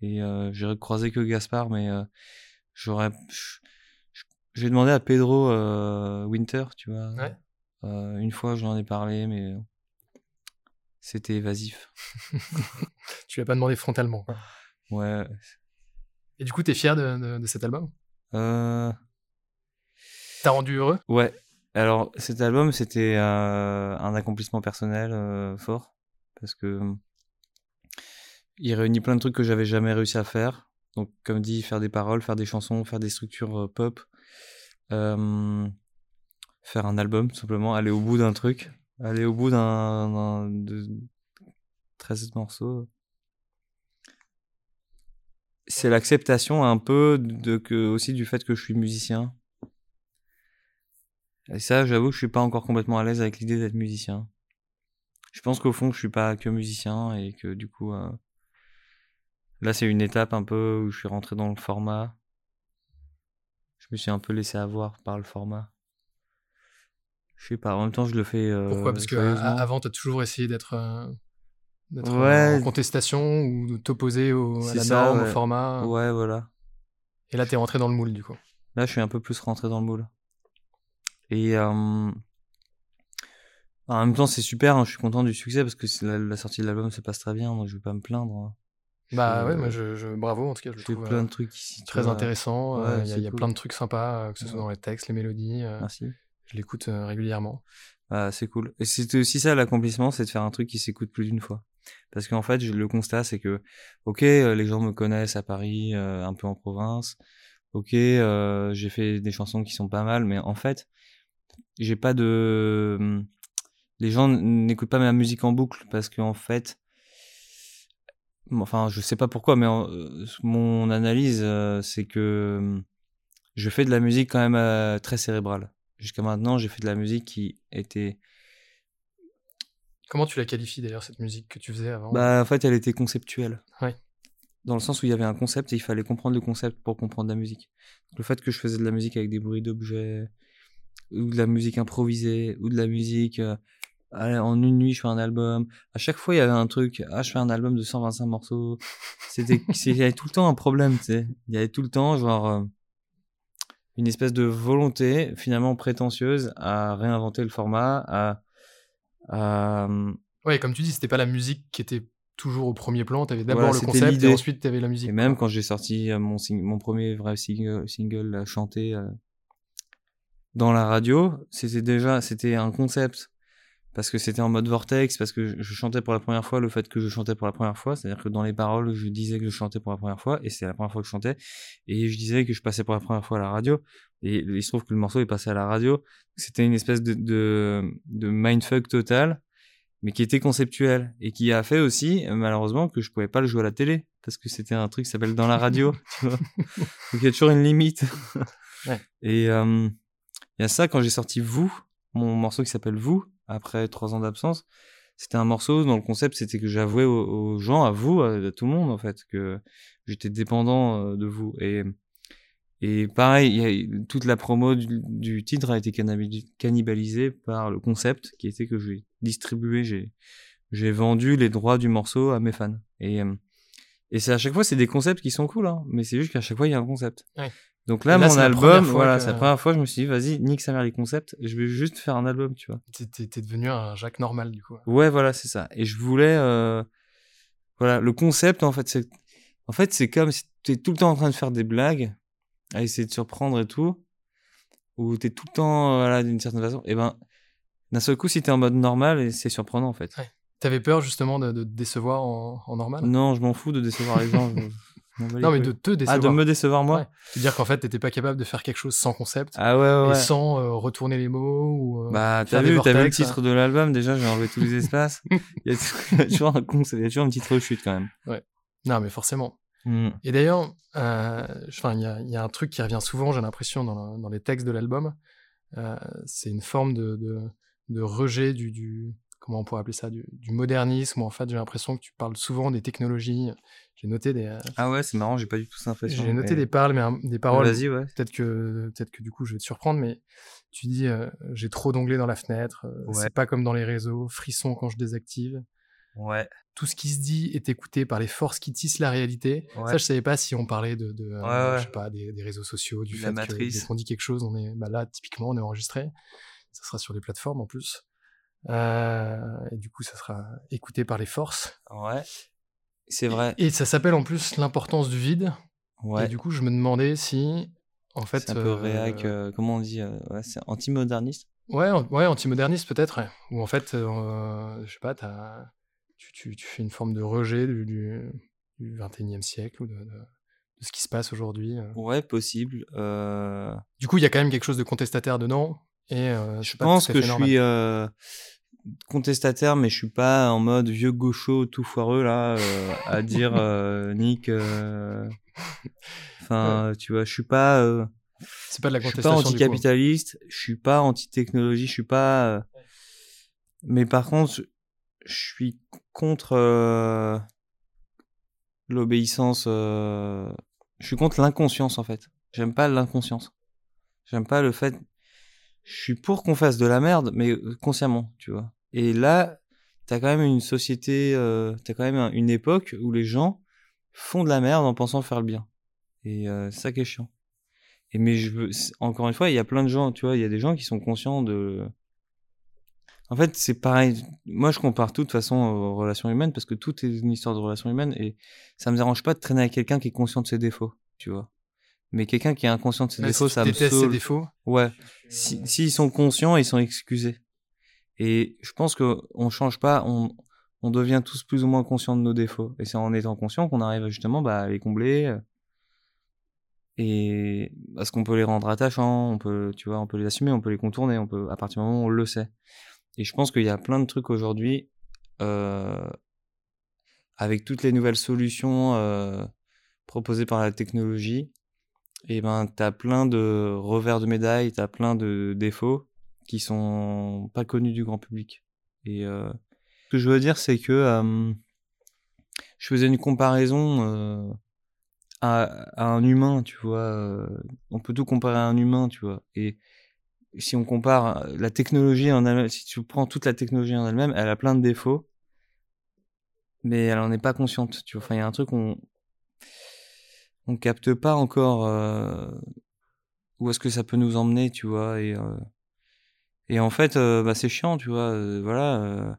Et j'ai croisé que Gaspard, mais j'aurais, je, je- j'ai demandé à Pedro Winter, tu vois. Ouais. Une fois, j'en ai parlé, mais c'était évasif. tu l'as pas demandé frontalement. quoi. Ouais. Et du coup, t'es fier de, de- de cet album? Euh, T'as rendu heureux? Ouais. Alors, cet album, c'était euh, un accomplissement personnel euh, fort. Parce que euh, il réunit plein de trucs que j'avais jamais réussi à faire. Donc, comme dit, faire des paroles, faire des chansons, faire des structures euh, pop. faire un album, tout simplement. Aller au bout d'un truc. Aller au bout d'un. d'un- de 13 morceaux. C'est l'acceptation un peu de, que, aussi du fait que je suis musicien. Et ça, j'avoue que je suis pas encore complètement à l'aise avec l'idée d'être musicien. Je pense qu'au fond, je suis pas que musicien et que du coup, euh, là, c'est une étape un peu où je suis rentré dans le format. Je me suis un peu laissé avoir par le format. Je sais pas, en même temps, je le fais. euh, Pourquoi? Parce que avant, t'as toujours essayé d'être euh, Ouais. en contestation ou de t'opposer à la ça, norme, au format. Ouais, voilà. Et là, t'es rentré dans le moule, du coup. Là, je suis un peu plus rentré dans le moule. Et euh, en même temps, c'est super, hein, je suis content du succès parce que c'est la, la sortie de l'album se passe très bien, donc je vais pas me plaindre. hein. Je Bah ouais, euh, moi, je, je- bravo, en tout cas, je trouve plein euh, de trucs ici. très vois. intéressant. Ouais, euh, Il y a, c'est il y a cool. plein de trucs sympas, euh, que ce soit Ouais. dans les textes, les mélodies. euh, Merci. je l'écoute euh, régulièrement. Ah, c'est cool. Et c'était aussi ça l'accomplissement, c'est de faire un truc qui s'écoute plus d'une fois. Parce qu'en fait, le constat, c'est que, ok, euh, les gens me connaissent à Paris, euh, un peu en province. Ok, euh, j'ai fait des chansons qui sont pas mal, mais en fait, j'ai pas de. Les gens n'écoutent pas ma musique en boucle parce qu'en fait, enfin, je sais pas pourquoi, mais en- mon analyse, euh, c'est que je fais de la musique quand même euh, très cérébrale. Jusqu'à maintenant, j'ai fait de la musique qui était. Comment tu la qualifies d'ailleurs, cette musique que tu faisais avant? Bah, en fait, elle était conceptuelle. Ouais. Dans le sens où il y avait un concept et il fallait comprendre le concept pour comprendre la musique. Donc, le fait que je faisais de la musique avec des bruits d'objets, ou de la musique improvisée, ou de la musique. euh, en une nuit, je fais un album. À chaque fois, il y avait un truc. Ah, je fais un album de 125 morceaux. C'était, il y avait tout le temps un problème, tu sais. Il y avait tout le temps, genre, euh, une espèce de volonté, finalement prétentieuse, à réinventer le format, à. à Ouais, comme tu dis, c'était pas la musique qui était toujours au premier plan. T'avais d'abord Voilà, le concept et ensuite t'avais la musique. Et même quand j'ai sorti euh, mon, sing- mon premier vrai single, single euh, chanté euh, dans la radio, c'était déjà c'était un concept. Parce que c'était en mode vortex, parce que je, chantais pour la première fois le fait que je chantais pour la première fois, c'est-à-dire que dans les paroles je disais que je chantais pour la première fois et c'était la première fois que je chantais. Et je disais que je passais pour la première fois à la radio. Et il se trouve que le morceau est passé à la radio, c'était une espèce de de, de mindfuck total mais qui était conceptuel. Et qui a fait aussi malheureusement que je pouvais pas le jouer à la télé. Parce que c'était un truc qui s'appelle dans la radio tu vois. Donc il y a toujours une limite. Ouais. et euh, il y a ça quand j'ai sorti vous mon morceau qui s'appelle vous après trois ans d'absence c'était un morceau dont le concept c'était que j'avouais aux, gens à vous à, tout le monde en fait que j'étais dépendant euh, de vous et et pareil, toute la promo du, titre a été cannibali- cannibalisée par le concept qui était que j'ai distribué, j'ai j'ai vendu les droits du morceau à mes fans. Et euh, et c'est à chaque fois c'est des concepts qui sont cool, hein, mais c'est juste qu'à chaque fois il y a un concept. Donc là, mon album, voilà, que- c'est la première fois que je me suis dit vas-y nique sa mère les concepts, je vais juste faire un album, tu vois. T'es- devenu un Jacques normal, du coup. Ouais, voilà, c'est ça. Et je voulais, euh, voilà, le concept, en fait, c'est, en fait, c'est comme si t'es tout le temps en train de faire des blagues, à essayer de surprendre et tout, ou t'es tout le temps, euh, voilà, d'une certaine façon. Et ben, d'un seul coup, si t'es en mode normal, c'est surprenant, en fait. Ouais. T'avais peur justement de, de te décevoir en, en normal? Non, je m'en fous de décevoir les gens. Non, mais de te décevoir. ah, de me décevoir moi. Ouais. C'est-à-dire qu'en fait, t'étais pas capable de faire quelque chose sans concept Ah ouais, ouais. et ouais. sans euh, retourner les mots ou. euh, Bah, t'as vu, t'as vu le titre de l'album, déjà, j'ai enlevé tous les espaces. Il y, a, toujours un concept, il y a toujours une petite rechute, quand même. Non, mais forcément. Hmm. Et d'ailleurs, euh, enfin, il y a, il y a un truc qui revient souvent, j'ai l'impression, dans, le- dans les textes de l'album. Euh, c'est une forme de, de, de rejet du, du, comment on pourrait appeler ça, du, du modernisme. où En fait, j'ai l'impression que tu parles souvent des technologies. J'ai noté des, euh, Ah ouais, c'est marrant, j'ai pas du tout cette impression. j'ai noté mais- des paroles, mais des paroles. Vas-y, ouais. Peut-être que, peut-être que du coup, je vais te surprendre, mais tu dis, euh, j'ai trop d'onglets dans la fenêtre. euh, Ouais. C'est pas comme dans les réseaux. Frisson quand je désactive. Ouais. Tout ce qui se dit est écouté par les forces qui tissent la réalité. Ouais. Ça, je savais pas si on parlait de, de, euh, Ouais, je sais pas, des, des réseaux sociaux, du la fait que matrice. dès qu'on dit quelque chose, on est, bah là, typiquement, on est enregistré. Ça sera sur les plateformes en plus. Euh, et du coup, ça sera écouté par les forces. Ouais. C'est vrai. Et ça s'appelle en plus l'importance du vide. Ouais. Et du coup, je me demandais si, en fait, c'est un peu euh, réac, euh, comment on dit ouais, C'est anti-moderniste. Ouais, ouais, antimoderniste peut-être, ouais. Ou en fait, je sais pas, t'as- tu, tu, tu fais une forme de rejet du, du, du 21e siècle ou de, de- de ce qui se passe aujourd'hui. Ouais, possible. Euh, Du coup, il y a quand même quelque chose de contestataire dedans. Et euh, je pense que je normal. suis euh, contestataire, mais je suis pas en mode vieux gaucho tout foireux là, euh, à dire Nick. Enfin, tu vois, je suis pas. C'est pas de la Je suis pas contestation. coup. anticapitaliste, je suis pas anti-technologie, je suis pas. Mais par contre, je- suis contre l'obéissance. Je suis contre l'inconscience en fait. J'aime pas l'inconscience. J'aime pas le fait. Je suis pour qu'on fasse de la merde, mais euh, consciemment, tu vois. Et là, t'as quand même une société, euh, t'as quand même un- une époque où les gens font de la merde en pensant faire le bien. Et euh, ça qui est chiant. Et mais je veux, encore une fois, il y a plein de gens, tu vois, il y a des gens qui sont conscients de. En fait, c'est pareil. Moi, je compare tout de façon aux relations humaines parce que tout est une histoire de relations humaines et ça me dérange pas de traîner avec quelqu'un qui est conscient de ses défauts, tu vois. Mais quelqu'un qui est inconscient de ses défauts, si ça me ses saoule. défauts. Ouais. Si, s'ils sont conscients, ils sont excusés. Et je pense que on change pas, on, on devient tous plus ou moins conscients de nos défauts. Et c'est en étant conscient qu'on arrive justement bah, à les combler. euh, Et parce qu'on peut les rendre attachants, on peut, tu vois, on peut les assumer, on peut les contourner, on peut, à partir du moment où on le sait. Et je pense qu'il y a plein de trucs aujourd'hui, euh, avec toutes les nouvelles solutions euh, proposées par la technologie, et ben t'as plein de revers de médaille, t'as plein de défauts qui sont pas connus du grand public. Et euh, ce que je veux dire, c'est que euh, je faisais une comparaison euh, à, à un humain, tu vois. euh, on peut tout comparer à un humain, tu vois. Et si on compare la technologie en elle, si tu prends toute la technologie en elle-même, elle a plein de défauts, mais elle en est pas consciente, tu vois. Enfin, il y a un truc on on capte pas encore euh, où est-ce que ça peut nous emmener, tu vois. Et euh, et en fait, euh, bah, c'est chiant, tu vois. voilà.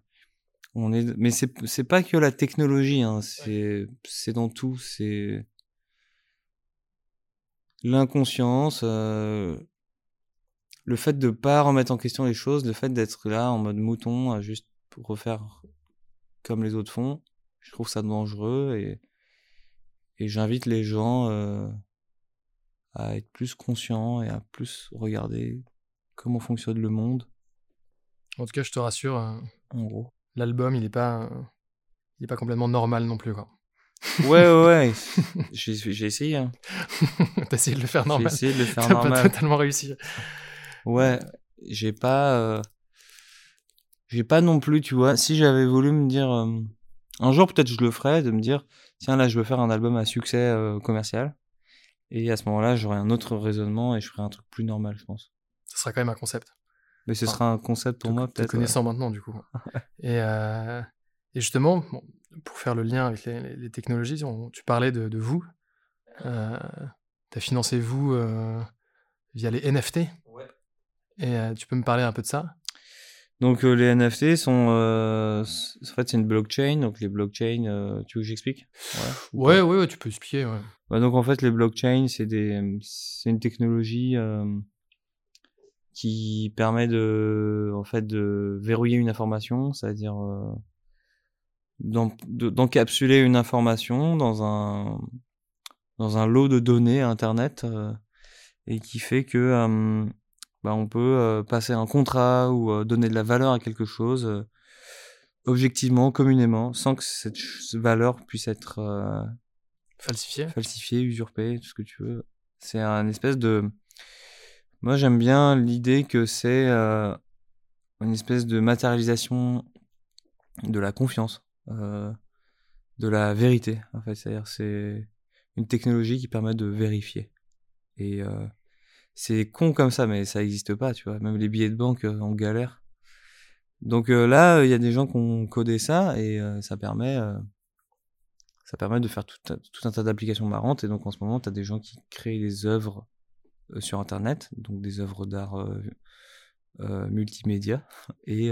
on est, mais c'est c'est pas que la technologie, hein, c'est c'est dans tout, c'est l'inconscience, le fait de pas remettre en question les choses, le fait d'être là en mode mouton, à juste refaire comme les autres font, je trouve ça dangereux et et j'invite les gens euh, à être plus conscients et à plus regarder comment fonctionne le monde, En tout cas, je te rassure, euh, en gros. l'album, il est pas, euh, il est pas complètement normal non plus. Quoi. Ouais, ouais, ouais. j'ai j'ai essayé. Hein. T'as essayé de le faire J'ai normal. essayé de le faire T'as pas normal. totalement réussi. Ouais, j'ai pas. euh, J'ai pas non plus, tu vois. Si j'avais voulu me dire. Un jour, peut-être je le ferais, de me dire tiens, là, je veux faire un album à succès euh, commercial. Et à ce moment-là, j'aurais un autre raisonnement et je ferais un truc plus normal, je pense. Ça sera quand même un concept. Mais ce sera un concept pour te, moi, peut-être. ouais. connaissant maintenant, du coup. et, euh, et justement, bon, pour faire le lien avec les, les- les technologies, on- tu parlais de, de vous. Euh, tu as financé vous euh, via les NFT. Et euh, tu peux me parler un peu de ça? Donc, euh, les NFT sont. euh, En fait, c'est une blockchain. Donc, les blockchains, euh, tu veux que j'explique? Ou Ouais, ouais, ouais, tu peux expliquer. Ouais. Bah, donc en fait les blockchains c'est des c'est une technologie qui permet de en fait de verrouiller une information, c'est-à-dire d'en- de- d'encapsuler une information dans un dans un lot de données internet et qui fait que bah, on peut euh, passer un contrat ou euh, donner de la valeur à quelque chose euh, objectivement, communément, sans que cette valeur puisse être euh, Falsifié falsifié, usurpé, tout ce que tu veux. C'est un espèce de. Moi, j'aime bien l'idée que c'est euh, une espèce de matérialisation de la confiance, euh, de la vérité, en fait. C'est-à-dire, c'est une technologie qui permet de vérifier. Et c'est con comme ça, mais ça n'existe pas, tu vois. Même les billets de banque, euh, on galère. Donc là, il y a des gens qui ont codé ça et ça permet ça permet de faire tout, un tas d'applications marrantes. Et donc en ce moment, tu as des gens qui créent des œuvres sur Internet, donc des œuvres d'art multimédia, et,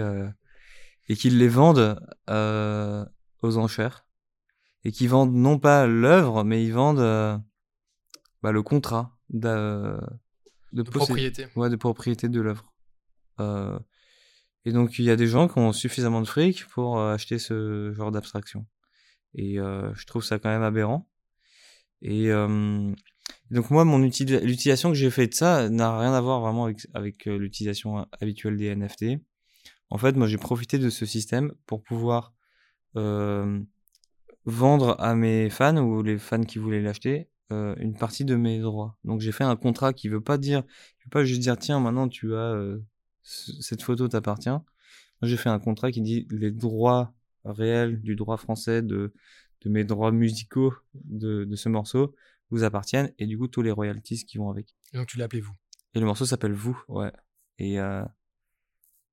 et qu'ils les vendent aux enchères. Et qui vendent non pas l'œuvre, mais ils vendent bah, le contrat de, propriété. Ouais, de propriété de l'œuvre. Euh, et donc il y a des gens qui ont suffisamment de fric pour euh, acheter ce genre d'abstraction. Et euh, je trouve ça quand même aberrant. Et donc moi, mon l'utilisation que j'ai fait de ça n'a rien à voir vraiment avec, avec l'utilisation habituelle des NFT. En fait, moi j'ai profité de ce système pour pouvoir vendre à mes fans ou les fans qui voulaient l'acheter euh, une partie de mes droits. Donc j'ai fait un contrat qui veut pas dire, qui veut pas juste dire tiens maintenant tu as euh, cette photo t'appartient. J'ai fait un contrat qui dit les droits réels du droit français de de mes droits musicaux de, de ce morceau vous appartiennent et du coup tous les royalties qui vont avec. Et donc tu l'as appelé vous. Et le morceau s'appelle vous, ouais. Et euh,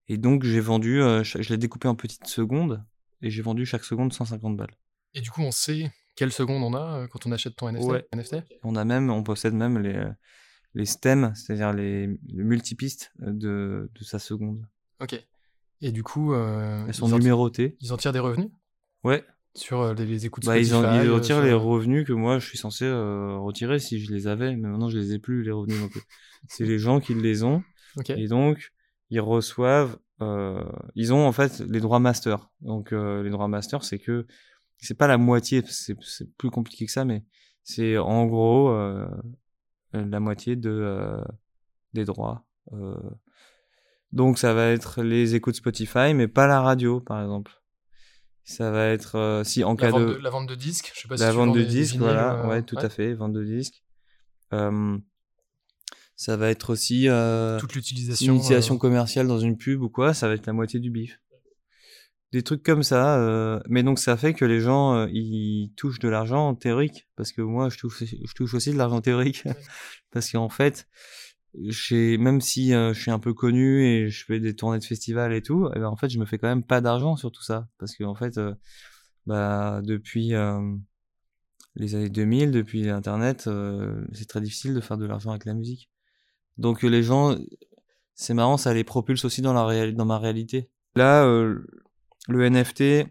et donc j'ai vendu, je l'ai découpé en petites secondes et j'ai vendu chaque seconde 150 balles. Et du coup on sait quelle seconde on a euh, quand on achète ton NFT, On a même, on possède même les, euh, les stems, c'est-à-dire les, multipistes de, de sa seconde. Ok. Et du coup, euh, elles sont numérotées. Ils en tirent des revenus? Ouais. Sur les, écoutes bah, ils, en, ils retirent les revenus que moi je suis censé retirer si je les avais, mais maintenant je les ai plus les revenus. c'est les gens qui les ont. Et donc ils reçoivent, ils ont en fait les droits master. Donc les droits master, c'est que c'est pas la moitié, c'est plus compliqué que ça, mais c'est en gros euh, la moitié de euh, des droits. Euh. Donc ça va être les écoutes Spotify, mais pas la radio, par exemple. Ça va être si en cas de... la vente de disques, je sais pas la vente de disques, voilà, ouais, tout à fait, vente de disques. ça va être aussi toute l'utilisation, utilisation commerciale dans une pub ou quoi. Ça va être la moitié du bif des trucs comme ça. Euh, mais donc ça fait que les gens euh, ils touchent de l'argent théorique parce que moi je touche je touche aussi de l'argent théorique parce qu'en fait même si euh, je suis un peu connu et je fais des tournées de festivals et tout, eh ben, en fait je me fais quand même pas d'argent sur tout ça parce que en fait bah depuis les années 2000, depuis internet, c'est très difficile de faire de l'argent avec la musique. Donc les gens c'est marrant, ça les propulse aussi dans la dans ma réalité. Là, le NFT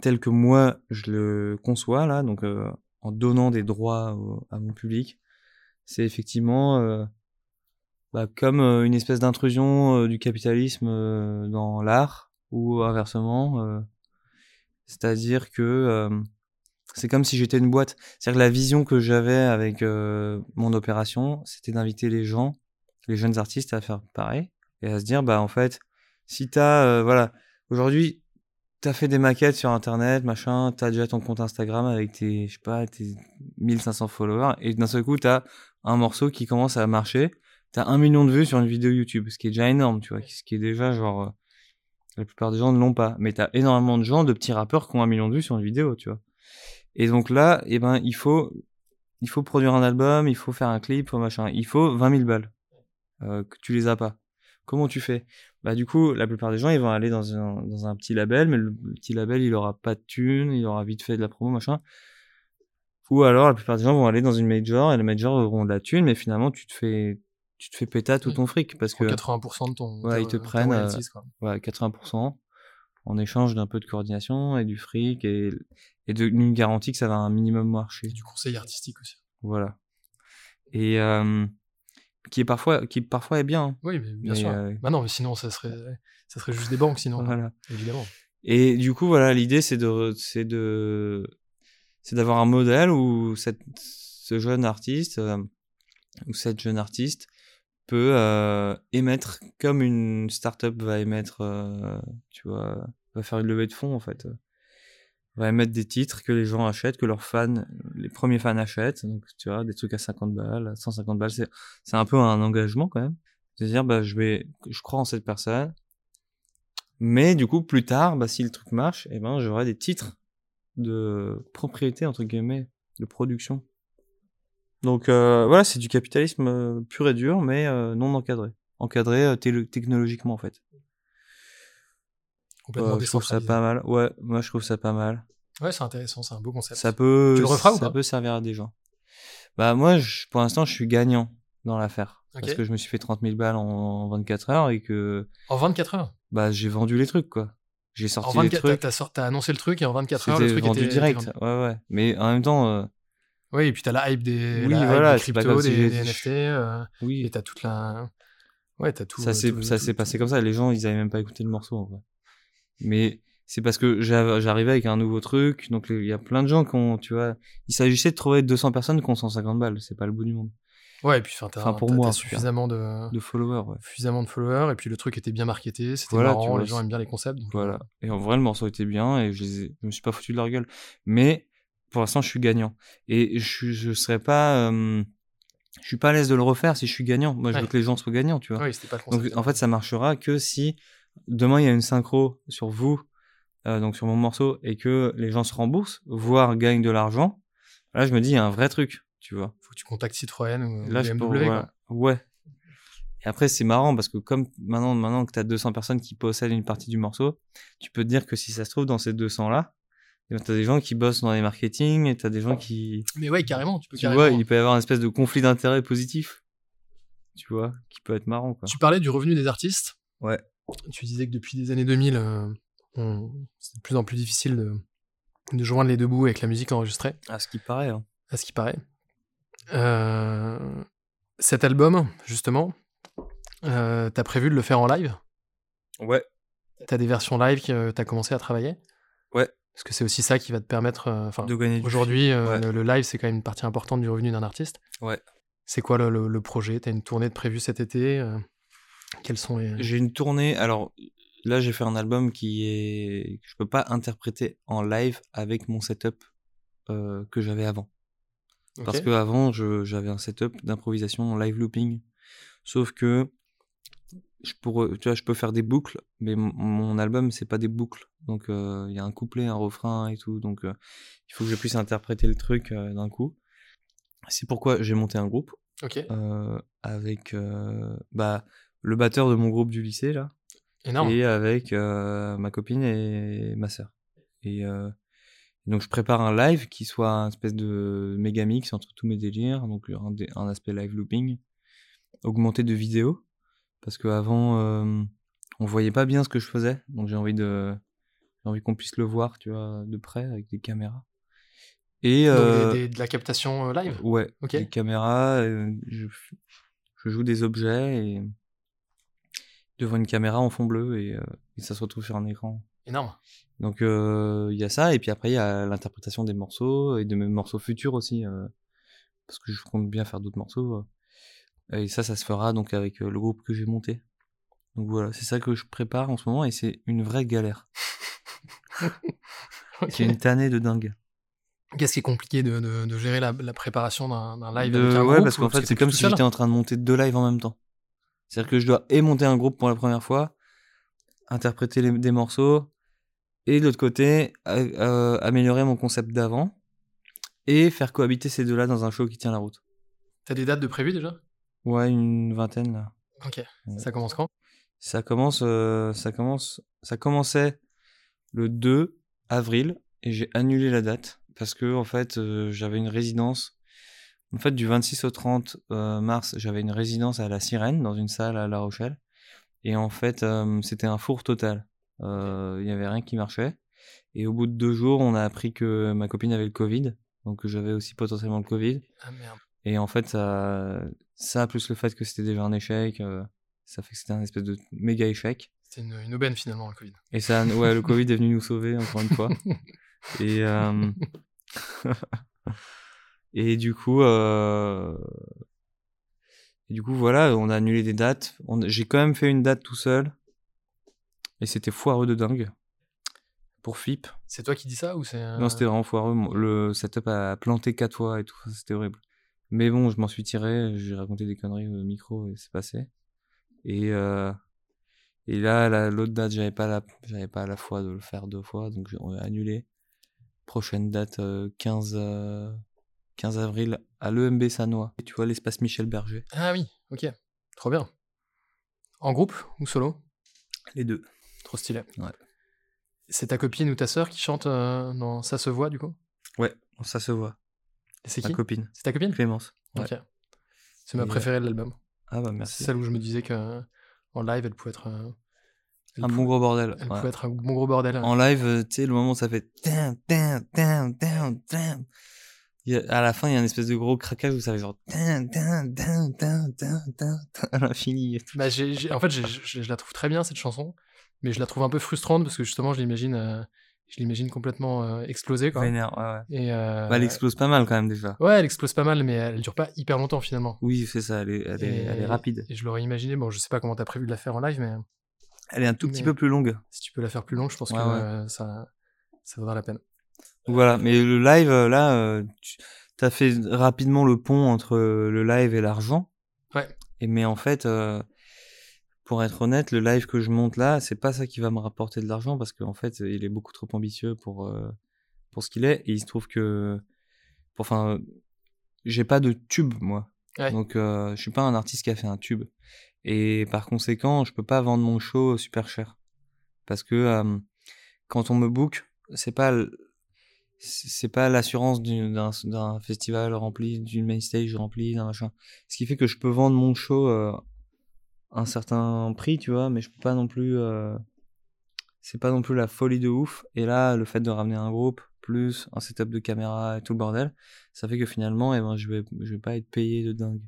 tel que moi je le conçois là, donc euh, en donnant des droits à mon public, c'est effectivement euh, bah, comme euh, une espèce d'intrusion du capitalisme dans l'art ou inversement. C'est-à-dire que c'est comme si j'étais une boîte. C'est-à-dire que la vision que j'avais avec mon opération, c'était d'inviter les gens, les jeunes artistes à faire pareil et à se dire bah en fait, si t'as voilà Aujourd'hui, t'as fait des maquettes sur internet, machin, t'as déjà ton compte Instagram avec tes, je sais pas, tes 1500 followers, et d'un seul coup, t'as un morceau qui commence à marcher, t'as un million de vues sur une vidéo YouTube, ce qui est déjà énorme, tu vois, ce qui est déjà genre, euh, la plupart des gens ne l'ont pas, mais t'as énormément de gens, de petits rappeurs qui ont un million de vues sur une vidéo, tu vois. Et donc là, eh ben, il faut, il faut produire un album, il faut faire un clip, machin, il faut 20 000 balles, euh, que tu les as pas. Comment tu fais? Bah du coup la plupart des gens ils vont aller dans un, dans un petit label mais le, petit label il aura pas de thunes il aura vite fait de la promo machin. Ou alors la plupart des gens vont aller dans une major et les majors auront de la thune mais finalement tu te fais tu te fais péter tout ton fric parce que 80% de ton ouais ils te prennent euh, ouais 80% en échange d'un peu de coordination et du fric et et d'une garantie que ça va un minimum marcher. Et du conseil artistique aussi. Voilà. Et euh, qui est parfois qui parfois est bien. Hein. Oui, bien sûr. Euh, bah non, mais sinon ça serait ça serait juste des banques sinon. Voilà. Évidemment. Et du coup voilà, l'idée c'est de c'est de c'est d'avoir un modèle où cette ce jeune artiste euh, ou cette jeune artiste peut euh, émettre comme une startup va émettre tu vois va faire une levée de fonds en fait va émettre des titres que les gens achètent, que leurs fans, les premiers fans achètent. Donc, tu vois, des trucs à 50 balles, 150 balles, c'est, c'est un peu un engagement quand même. C'est-à-dire, bah, je vais, je crois en cette personne. Mais du coup, plus tard, bah, si le truc marche, eh ben, j'aurai des titres de propriété, entre guillemets, de production. Donc, euh, voilà, c'est du capitalisme euh, pur et dur, mais euh, non encadré. Encadré technologiquement, en fait. Complètement Euh, je trouve ça pas mal. Ouais, moi je trouve ça pas mal. Ouais, c'est intéressant, c'est un beau concept. Ça peut, Tu le referas ou ça pas? peut servir à des gens. Bah moi, je- pour l'instant, je suis gagnant dans l'affaire parce que je me suis fait 30 000 balles en 24 heures et que En 24 heures? Bah j'ai vendu les trucs quoi. J'ai En sorti les 24 t'as- trucs. t'as t'as annoncé le truc et en 24 heures, le truc vendu était direct. était vendu. Ouais ouais. Mais en même temps, euh, Oui, et puis t'as la hype des, Oui, la hype voilà, des comme si des, NFT, euh, et oui. t'as toute la. Ouais, t'as tout. ça s'est tout- passé comme ça. Les gens, ils avaient même pas écouté le morceau en vrai. Mais c'est parce que j'arrivais avec un nouveau truc. Donc il y a plein de gens qui ont, tu vois, il s'agissait de trouver 200 personnes qui ont 150 balles. C'est pas le bout du monde. Ouais, et puis enfin, t'as Enfin, pour moi, suffisamment de... De followers, ouais. suffisamment de followers, et puis le truc était bien marketé, c'était Voilà, marrant, vois, les gens aiment bien les concepts. donc, Voilà. Et en vrai, le morceau était bien et je, les ai- je me suis pas foutu de leur gueule. Mais pour l'instant, je suis gagnant. Et je, je serais pas, euh, je suis pas à l'aise de le refaire si je suis gagnant. Moi, je veux que les gens soient gagnants, tu euh, vois. Oui, c'était pas le Donc, concept. en fait, ça marchera que si demain il y a une synchro sur vous, euh, donc sur mon morceau, et que les gens se remboursent, voire gagnent de l'argent. Là, je me dis, il y a un vrai truc, tu vois. Faut que tu contactes Citroën ou, Là, ou je BMW. quoi. ouais. Et après, c'est marrant parce que comme maintenant, maintenant que tu as 200 personnes qui possèdent une partie du morceau, tu peux te dire que si ça se trouve dans ces 200-là, tu as des gens qui bossent dans les marketing et tu as des gens qui, Mais ouais, carrément, tu peux tu carrément. vois, il peut y avoir une espèce de conflit d'intérêt positif, tu vois, qui peut être marrant, quoi. Tu parlais du revenu des artistes. Ouais. Tu disais que depuis les années 2000, euh, on- c'est de plus en plus difficile de, de joindre les deux bouts avec la musique enregistrée, À ce qui paraît, hein. à ce qui paraît. Euh, cet album, justement, euh, t'as prévu de le faire en live? Ouais. T'as des versions live que t'as commencé à travailler? Ouais. Parce que c'est aussi ça qui va te permettre. Enfin, De gagner du aujourd'hui, ouais. le, le live, c'est quand même une partie importante du revenu d'un artiste. Ouais. C'est quoi le, le- le projet? T'as une tournée de prévue cet été Quels sont les. J'ai une tournée. Alors là, j'ai fait un album qui est que je peux pas interpréter en live avec mon setup euh, que j'avais avant. Parce que avant, j'avais un setup d'improvisation en live looping. Sauf que je pourrais, tu vois, je peux faire des boucles, mais mon album c'est pas des boucles. Donc euh, il y a un couplet, un refrain et tout. Donc euh, il faut que je puisse interpréter le truc euh, d'un coup. C'est pourquoi j'ai monté un groupe Ok. euh, avec bah, le batteur de mon groupe du lycée là Énorme. et avec euh, ma copine et ma sœur. Et euh, donc je prépare un live qui soit un espèce de méga mix entre tous mes délires, donc un, aspect live looping, augmenté de vidéos, parce qu'avant euh, on voyait pas bien ce que je faisais, donc j'ai envie de j'ai envie qu'on puisse le voir, tu vois, de près avec des caméras. Et Donc, euh, des- des- de la captation live? Ouais, Ok. des caméras, je, je joue des objets et devant une caméra en fond bleu et, euh, et ça se retrouve sur un écran. Énorme. Donc euh, il y a ça et puis après il y a l'interprétation des morceaux et de mes morceaux futurs aussi euh, parce que je compte bien faire d'autres morceaux et ça ça se fera donc avec le groupe que j'ai monté. Donc voilà, c'est ça que je prépare en ce moment et c'est une vraie galère. Ok. C'est une tannée de dingue. Qu'est-ce qui est compliqué de, de- de gérer la, la préparation d'un live De- avec un ouais, groupe parce qu'en fait, c'est comme si j'étais en train de monter deux lives en même temps. C'est-à-dire que je dois et monter un groupe pour la première fois, interpréter les- des morceaux, et de l'autre côté, euh, améliorer mon concept d'avant, et faire cohabiter ces deux-là dans un show qui tient la route. T'as des dates de prévues déjà? Ouais, une vingtaine là. Ok. Ouais. Ça commence quand? Ça commence, euh, ça commence, ça commençait le 2 avril et j'ai annulé la date parce que en fait euh, j'avais une résidence. En fait, du 26 au 30 euh, mars, j'avais une résidence à la Sirène dans une salle à La Rochelle et en fait euh, c'était un four total. Euh, Il y avait rien qui marchait et au bout de deux jours, on a appris que ma copine avait le Covid, donc j'avais aussi potentiellement le Covid. Ah merde. Et en fait, ça, ça plus le fait que c'était déjà un échec, ça fait que c'était un espèce de méga échec. C'était une, une aubaine finalement, le Covid. Et ça, ouais, le Covid est venu nous sauver encore une fois. Et et du coup, euh... et du coup, voilà, on a annulé des dates. On- J'ai quand même fait une date tout seul, et c'était foireux de dingue pour FIP. C'est toi qui dis ça ou c'est. euh, Non, c'était vraiment foireux. Le setup a planté quatre fois et tout, c'était horrible. Mais bon, je m'en suis tiré, j'ai raconté des conneries au micro et c'est passé. Et, euh, et là, la- l'autre date, j'avais pas la, j'avais pas la foi de le faire deux fois, donc on a annulé. Prochaine date, euh, 15, euh, 15 avril, à l'EMB Sanois. Et tu vois, l'espace Michel Berger. Ah oui, ok. Trop bien. En groupe ou solo? Les deux. Trop stylé. Ouais. C'est ta copine ou ta sœur qui chante euh, dans Ça se voit, du coup? Ouais, ça se voit. C'est Ma qui? copine, C'est ta copine? Clémence. Ouais. Ok. C'est ma Et, euh, préférée de l'album. Ah bah C'est merci. celle où je me disais que en live, elle pouvait être. euh, elle Un bon gros bordel. Elle ouais. pouvait être un bon gros bordel. En live, euh, tu sais, le moment où ça fait down, down. Il y a- à la fin, il y a une espèce de gros craquage où ça fait genre down, down, down, à l'infini. et tout. Bah, j'ai- j'ai- en fait, j'ai- je je la trouve très bien cette chanson, mais je la trouve un peu frustrante parce que justement, je l'imagine, euh, je l'imagine complètement euh, exploser. Quoi. Vénère, ouais, ouais. Et euh, Bah, elle explose pas mal quand même déjà. Ouais, elle explose pas mal, mais elle dure pas hyper longtemps finalement. Oui, c'est ça, elle est, elle est, Et- elle est rapide. Et je l'aurais imaginé. Bon, je sais pas comment t'as prévu de la faire en live, mais Elle est un tout petit Mais- peu plus longue. si tu peux la faire plus longue, je pense Ouais, que euh, ça, ça vaudra la peine. Voilà, mais le live, euh, là, euh, tu as fait rapidement le pont entre euh, le live et l'argent. Ouais. Et mais en fait, euh, pour être honnête, le live que je monte là, c'est pas ça qui va me rapporter de l'argent parce qu'en fait, il est beaucoup trop ambitieux pour euh, pour ce qu'il est. Et il se trouve que, enfin, j'ai pas de tube moi. Ouais. Donc, euh, je suis pas un artiste qui a fait un tube. Et par conséquent, je peux pas vendre mon show super cher parce que euh, quand on me book, c'est pas c'est pas l'assurance d'un festival rempli, d'une main stage remplie, d'un machin. Ce qui fait que je peux vendre mon show euh, un certain prix, tu vois, mais je peux pas non plus. euh, c'est pas non plus la folie de ouf. Et là, le fait de ramener un groupe, plus un setup de caméra et tout le bordel, ça fait que finalement, eh ben, je vais, je vais pas être payé de dingue.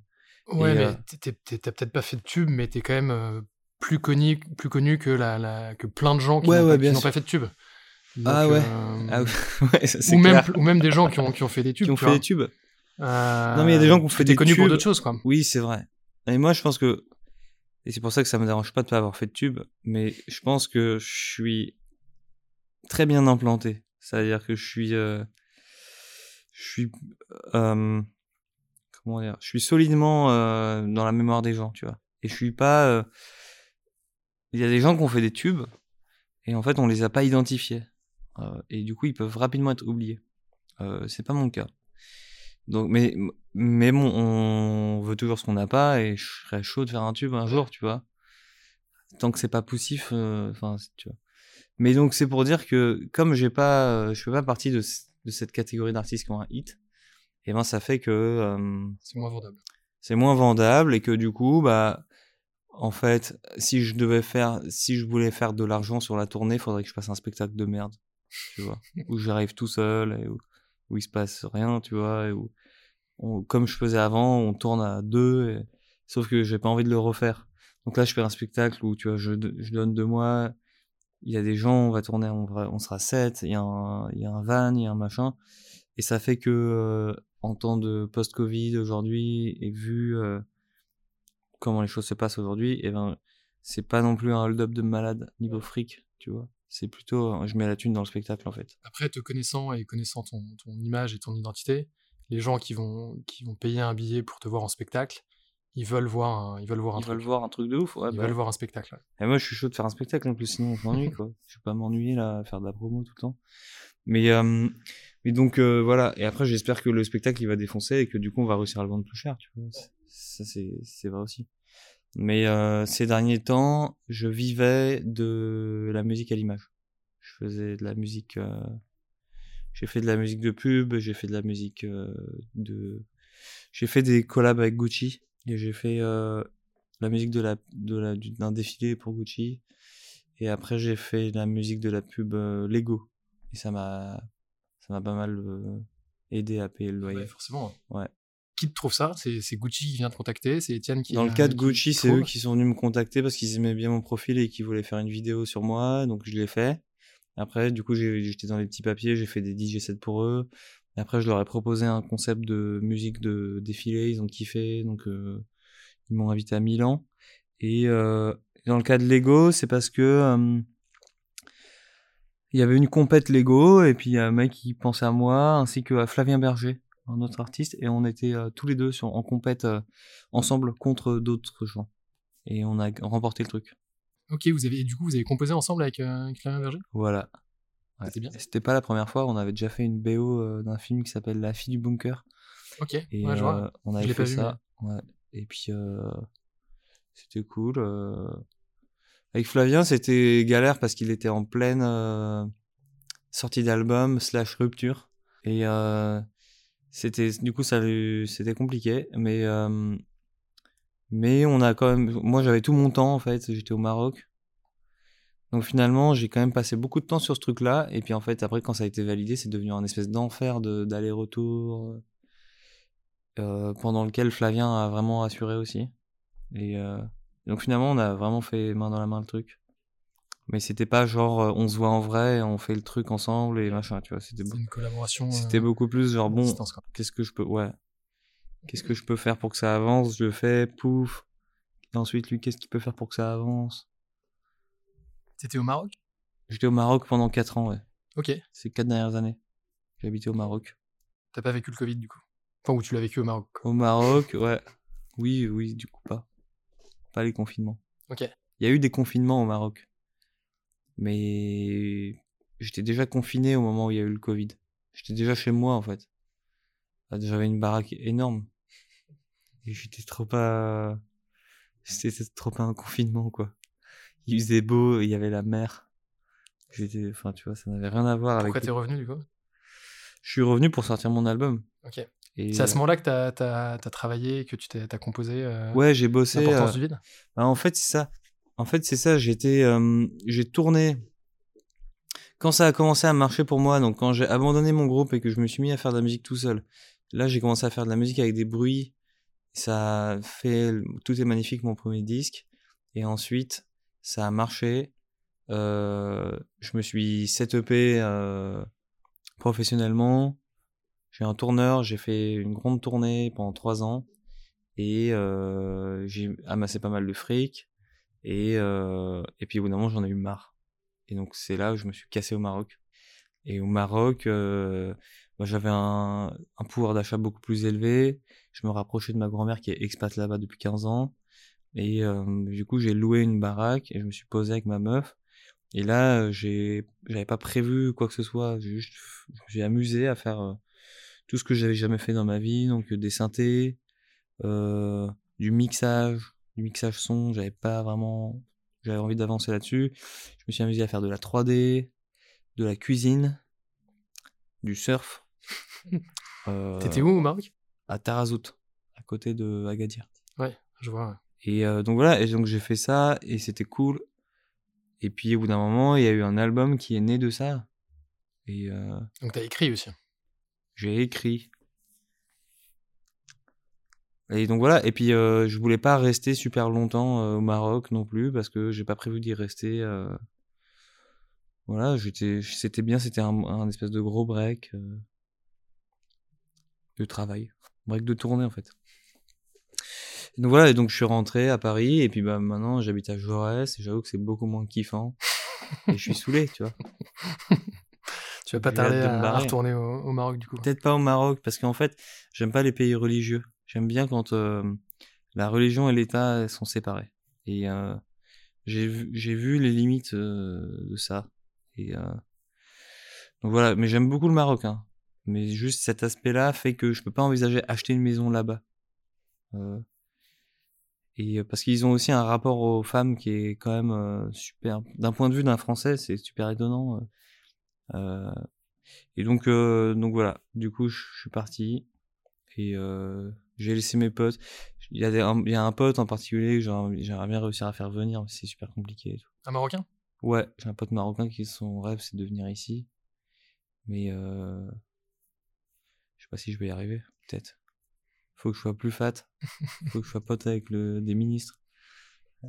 Ouais, Et, mais euh, t'as peut-être pas fait de tube, mais t'es quand même euh, plus connu, plus connu que la, la- que plein de gens qui Ouais, n'ont ouais, pas fait de tube. Ah Donc, ouais. euh, Ah ouais, ça, c'est ou même, clair. ou même des gens qui ont, qui ont fait des tubes. Qui ont fait vois. des tubes. Euh, Non, mais il y a des gens qui ont fait des connu pour tubes. d'autres choses, quoi. Oui, c'est vrai. Et moi, je pense que, et c'est pour ça que ça me dérange pas de pas avoir fait de tube, mais je pense que je suis très bien implanté. C'est-à-dire que je suis, euh, je suis, euh, comment dire, je suis solidement euh, dans la mémoire des gens, tu vois. Et je suis pas, euh, il y a des gens qui ont fait des tubes et en fait on les a pas identifiés Euh, et du coup ils peuvent rapidement être oubliés. Euh, c'est pas mon cas. Donc, mais, mais bon, on veut toujours ce qu'on n'a pas et je serais chaud de faire un tube un jour, tu vois. Tant que c'est pas poussif, euh, enfin, tu vois. Mais donc, c'est pour dire que comme j'ai pas, euh, je fais pas partie de, cette catégorie d'artistes qui ont un hit, et ben, ça fait que euh, C'est moins vendable. c'est moins vendable et que du coup, bah, en fait, si je devais faire, si je voulais faire de l'argent sur la tournée, faudrait que je fasse un spectacle de merde, tu vois, où j'arrive tout seul où, où il se passe rien, tu vois, et où, comme je faisais avant, on tourne à deux, sauf que j'ai pas envie de le refaire. Donc là, je fais un spectacle où, tu vois, je, donne de moi, il y a des gens, on va tourner, on, sera sept, il y, a un- il y a un van, il y a un machin, et ça fait que, euh, en temps de post-Covid aujourd'hui, et vu euh, comment les choses se passent aujourd'hui, et ben, c'est pas non plus un hold-up de malade niveau fric, tu vois. C'est plutôt, euh, je mets la thune dans le spectacle, en fait. Après, te connaissant et connaissant ton, ton image et ton identité, les gens qui vont, qui vont payer un billet pour te voir en spectacle, ils veulent voir un, ils veulent voir un Ils truc. veulent voir un truc de ouf, ouais. Ils bah. veulent voir un spectacle. ouais. Et moi, je suis chaud de faire un spectacle, en plus, sinon je m'ennuie, quoi. Je vais pas m'ennuyer, là, à faire de la promo tout le temps. Mais, euh, mais donc, euh, voilà. Et après, j'espère que le spectacle, il va défoncer et que du coup, on va réussir à le vendre plus cher, tu vois. Ça, c'est, c'est vrai aussi. Mais euh, ces derniers temps, je vivais de la musique à l'image. Je faisais de la musique... euh, J'ai fait de la musique de pub, j'ai fait de la musique euh, de... J'ai fait des collabs avec Gucci. Et j'ai fait euh, la musique de la, de la, du- d'un défilé pour Gucci. Et après, j'ai fait la musique de la pub euh, Lego. Et ça m'a, ça m'a pas mal aidé à payer le loyer. Ouais, forcément. Ouais. Qui te trouve ça? C'est Gucci qui vient te contacter C'est Étienne qui. Dans le cas de Gucci, c'est eux qui sont venus me contacter parce qu'ils aimaient bien mon profil et qu'ils voulaient faire une vidéo sur moi, donc je l'ai fait. Après, du coup, j'étais dans les petits papiers, j'ai fait des DJ sets pour eux. Après, je leur ai proposé un concept de musique de défilé, ils ont kiffé, donc euh, ils m'ont invité à Milan. Et euh, dans le cas de Lego, c'est parce que euh, il y avait une compète Lego et puis il y a un mec qui pensait à moi ainsi que à Flavien Berger, un autre artiste, et on était euh, tous les deux sur, en compète euh, ensemble contre d'autres gens. Et on a remporté le truc. Ok, vous avez, du coup, vous avez composé ensemble avec, euh, avec Flavien Berger? Voilà. Ouais. C'était bien. C'était pas la première fois, on avait déjà fait une BO d'un film qui s'appelle La fille du bunker. Ok, Et ouais, je vois. on avait fait pas vu, ça. Ouais. Et puis c'était cool. Avec Flavien, c'était galère parce qu'il était en pleine euh, sortie d'album slash rupture. Et euh, c'était du coup ça c'était compliqué. Mais, euh, mais on a quand même. Moi j'avais tout mon temps en fait, j'étais au Maroc. Donc finalement, j'ai quand même passé beaucoup de temps sur ce truc-là. Et puis en fait, après, quand ça a été validé, c'est devenu un espèce d'enfer de- d'aller-retour. euh, pendant lequel Flavien a vraiment assuré aussi. Et euh, donc finalement, on a vraiment fait main dans la main le truc. Mais c'était pas genre euh, on se voit en vrai, on fait le truc ensemble et machin, tu vois. C'était une collaboration. c'était euh, beaucoup plus genre bon, qu'est-ce que je peux, ouais, qu'est-ce que je peux faire pour que ça avance, je le fais, pouf. Et ensuite lui, qu'est-ce qu'il peut faire pour que ça avance? T'étais au Maroc? J'étais au Maroc pendant 4 ans, ouais. Ok. Ces 4 dernières années, j'ai habité au Maroc. T'as pas vécu le Covid du coup? Enfin, où tu l'as vécu au Maroc. Au Maroc, ouais. Oui, oui, du coup pas. Pas les confinements. Ok. Il y a eu des confinements au Maroc. Mais j'étais déjà confiné au moment où il y a eu le Covid. J'étais déjà chez moi en fait. Ah, J'avais une baraque énorme. Et j'étais trop pas. C'était trop pas un confinement quoi. Il faisait beau, il y avait la mer. J'étais. Enfin, tu vois, ça n'avait rien à voir Pourquoi avec. t'es revenu du coup? Je suis revenu pour sortir mon album. Ok. Et C'est à ce moment-là que t'as as, travaillé, que tu t'es t'as composé euh, Ouais, j'ai bossé. l'importance euh, du vide? Bah, en fait, c'est ça. En fait, c'est ça. J'étais, euh, j'ai tourné quand ça a commencé à marcher pour moi. Donc, quand j'ai abandonné mon groupe et que je me suis mis à faire de la musique tout seul. Là, j'ai commencé à faire de la musique avec des bruits. Ça fait tout est magnifique mon premier disque. Et ensuite, ça a marché. Euh, je me suis setupé euh, professionnellement. J'ai un tourneur. J'ai fait une grande tournée pendant trois ans et j'ai amassé pas mal de fric et euh, et puis au bout d'un moment j'en ai eu marre. Et donc c'est là où je me suis cassé au Maroc. Et au Maroc euh, moi, j'avais un, pouvoir d'achat beaucoup plus élevé. Je me rapprochais de ma grand-mère qui est expat là-bas depuis 15 ans. Et euh, du coup j'ai loué une baraque et je me suis posé avec ma meuf. Et là j'avais pas prévu quoi que ce soit. J'ai juste j'ai amusé à faire tout ce que j'avais jamais fait dans ma vie. Donc des synthés du mixage, du mixage son, j'avais pas vraiment, j'avais envie d'avancer là-dessus. Je me suis amusé à faire de la 3D, de la cuisine, du surf. Euh, T'étais où au Maroc? À Tarazout, à côté de Agadir. Ouais, je vois. ouais. Et euh, donc voilà, et donc j'ai fait ça et c'était cool. Et puis au bout d'un moment, il y a eu un album qui est né de ça. Et euh, Donc t'as écrit aussi. j'ai écrit. Et donc voilà, et puis euh, je voulais pas rester super longtemps euh, au Maroc non plus parce que j'ai pas prévu d'y rester. euh. Voilà, j'étais, c'était bien, c'était un, un espèce de gros break euh, de travail, break de tournée en fait. Et donc voilà, et donc je suis rentré à Paris et puis bah maintenant j'habite à Jaurès et j'avoue que c'est beaucoup moins kiffant et je suis saoulé, tu vois. Tu vas pas tarder à, à retourner au, au Maroc du coup. Peut-être pas au Maroc, parce qu'en fait, j'aime pas les pays religieux. J'aime bien quand euh, la religion et l'État sont séparés. Et euh, j'ai vu, les limites euh, de ça. Et euh, donc voilà, mais j'aime beaucoup le Maroc. Hein. Mais juste cet aspect-là fait que je peux pas envisager acheter une maison là-bas. Euh, et parce qu'ils ont aussi un rapport aux femmes qui est quand même super. D'un point de vue d'un Français, c'est super étonnant. et donc, donc voilà. Du coup, je suis parti et euh, j'ai laissé mes potes. Il y, a des, un, il y a un pote en particulier que j'aimerais bien réussir à faire venir, mais c'est super compliqué. Et tout. Un Marocain? Ouais, j'ai un pote marocain qui son rêve c'est de venir ici, mais euh, je sais pas si je vais y arriver. Peut-être. Faut que je sois plus fat. Faut que je sois pote avec le des ministres. Ça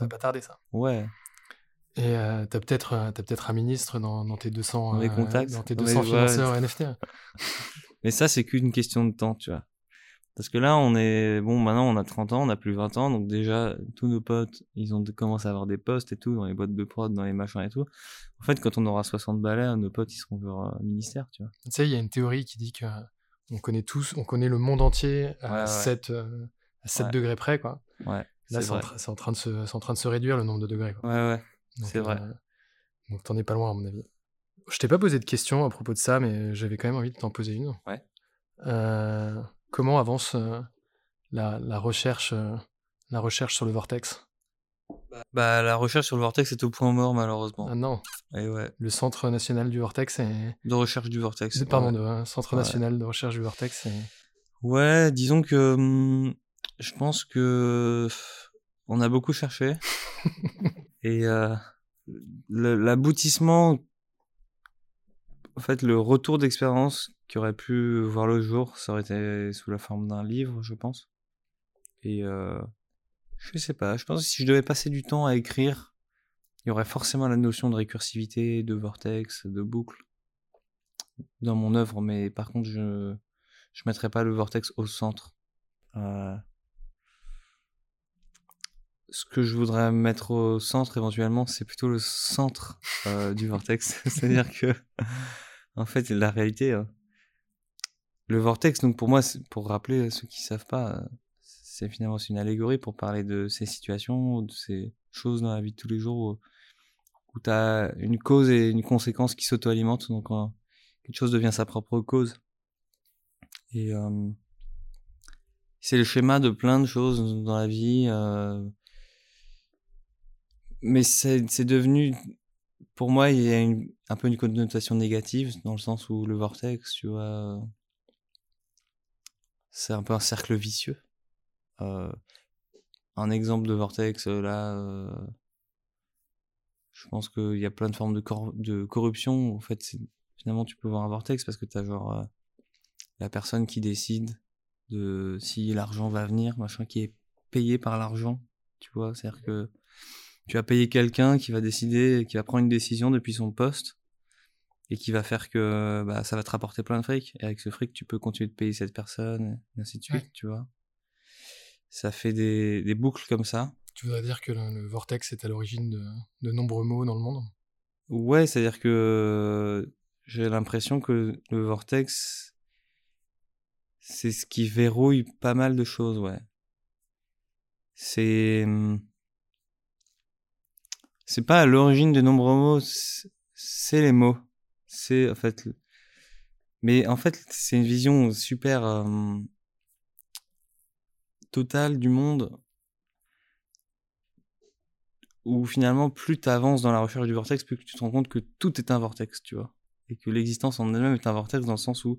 va pas tarder ça. Ouais. Et euh, t'as peut-être euh, t'as peut-être un ministre dans, dans tes 200 Dans euh, contacts, dans tes dans 200 les- financeurs ouais. NFT. Mais ça, c'est qu'une question de temps, tu vois. Parce que là, on est, bon, maintenant, on a 30 ans, on a plus 20 ans, donc déjà, tous nos potes, ils ont commencé à avoir des postes et tout, dans les boîtes de prod, dans les machins et tout. En fait, quand on aura 60 balais, nos potes, ils seront vers un ministère, tu vois. Tu sais, il y a une théorie qui dit que euh, on connaît tous, on connaît le monde entier à Ouais, ouais. 7, euh, à 7 Ouais. degrés près, quoi. Ouais, Là, c'est en, tra- train de se, c'est en train de se réduire le nombre de degrés, quoi. Ouais, ouais. C'est vrai. euh, donc t'en es pas loin, à mon avis. Je t'ai pas posé de questions à propos de ça, mais j'avais quand même envie de t'en poser une. Ouais. Euh, comment avance euh, la, la recherche, euh, la recherche sur le vortex? Bah, la recherche sur le vortex est au point mort, malheureusement. Ah non. Et ouais. Le Centre national du vortex est. De recherche du vortex. Pardon, ouais. de hein, Centre Ouais. national de recherche du vortex. est- Ouais, disons que hum, je pense que on a beaucoup cherché et euh, l'aboutissement, en fait, le retour d'expérience qui aurait pu voir le jour, ça aurait été sous la forme d'un livre, je pense. Et euh, je sais pas, je pense que si je devais passer du temps à écrire, il y aurait forcément la notion de récursivité, de vortex, de boucle dans mon œuvre, mais par contre, je je mettrais pas le vortex au centre. Euh, ce que je voudrais mettre au centre éventuellement, c'est plutôt le centre euh, du vortex. C'est-à-dire que, en fait, la réalité, euh, le vortex, donc pour moi, pour rappeler à ceux qui savent pas, euh, c'est finalement une allégorie pour parler de ces situations, de ces choses dans la vie de tous les jours où, où tu as une cause et une conséquence qui s'auto-alimentent. Donc, euh, quelque chose devient sa propre cause. Et euh, c'est le schéma de plein de choses dans la vie. euh, mais c'est c'est devenu, pour moi, il y a une- un peu une connotation négative, dans le sens où le vortex, tu vois, c'est un peu un cercle vicieux. Euh, un exemple de vortex, euh, là, euh, je pense qu'il y a plein de formes de, cor- de corruption. En fait, finalement, tu peux voir un vortex parce que tu as genre la personne qui décide de si l'argent va venir, machin, qui est payé par l'argent. Tu vois, c'est-à-dire que tu vas payer quelqu'un qui va décider, qui va prendre une décision depuis son poste et qui va faire que bah, ça va te rapporter plein de fric. Et avec ce fric, tu peux continuer de payer cette personne, et ainsi de suite, Ouais. tu vois. Ça fait des, des boucles comme ça. Tu voudrais dire que le, le vortex est à l'origine de, de nombreux maux dans le monde? Ouais, c'est-à-dire que j'ai l'impression que le vortex, c'est ce qui verrouille pas mal de choses, ouais. C'est. C'est pas à l'origine de nombreux mots, c'est les mots. C'est, en fait. Mais en fait, c'est une vision super totale du monde où finalement, plus tu avances dans la recherche du vortex, plus tu te rends compte que tout est un vortex, tu vois. Et que l'existence en elle-même est un vortex dans le sens où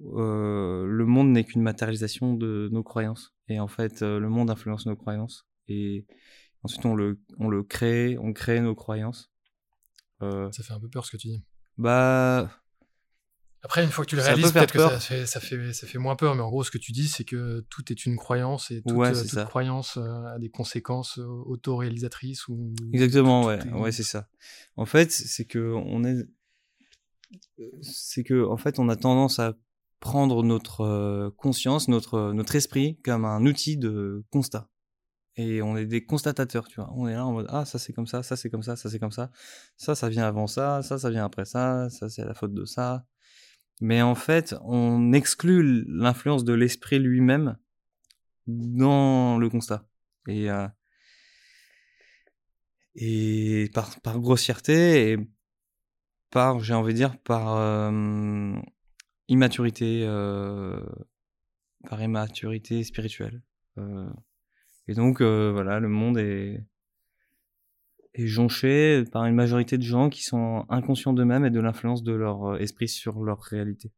le monde n'est qu'une matérialisation de nos croyances. Et en fait, le monde influence nos croyances. Et ensuite, on le, on le crée, on crée nos croyances. Ça fait un peu peur ce que tu dis. Bah, Après, une fois que tu le réalises, peut-être que ça fait, ça, fait, ça fait moins peur, mais en gros, ce que tu dis, c'est que tout est une croyance et toute, Ouais, euh, c'est toute ça. croyance euh, a des conséquences euh, autoréalisatrices ou Exactement, tout ouais, est- ouais, c'est ça. En fait, c'est que on est, c'est que en fait, on a tendance à prendre notre conscience, notre notre esprit comme un outil de constat. Et on est des constatateurs, tu vois. On est là en mode ah ça c'est comme ça, ça c'est comme ça, ça c'est comme ça, ça ça vient avant ça, ça ça vient après ça, ça c'est la faute de ça. Mais en fait, on exclut l'influence de l'esprit lui-même dans le constat. Et euh, et par, grossièreté et par, j'ai envie de dire, par euh, immaturité, euh, par immaturité spirituelle. Et donc, euh, voilà, le monde est, jonché par une majorité de gens qui sont inconscients d'eux-mêmes et de l'influence de leur euh, esprit sur leur réalité.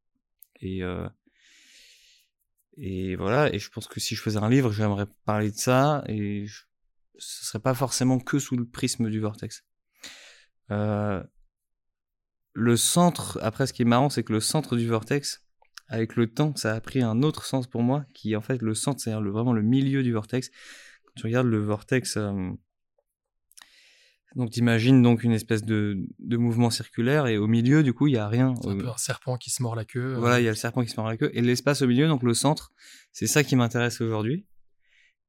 Et, euh, et voilà, et je pense que si je faisais un livre, j'aimerais parler de ça, et je, ce serait pas forcément que sous le prisme du vortex. Le centre, après ce qui est marrant, c'est que le centre du vortex, avec le temps, ça a pris un autre sens pour moi, qui est en fait le centre, c'est-à-dire vraiment le milieu du vortex. Quand tu regardes le vortex, euh, donc t'imagines donc une espèce de, de mouvement circulaire, et au milieu, du coup, il y a rien. C'est un Au- peu un serpent qui se mord la queue. euh, voilà, il y a le serpent qui se mord la queue. Et l'espace au milieu, donc le centre, c'est ça qui m'intéresse aujourd'hui.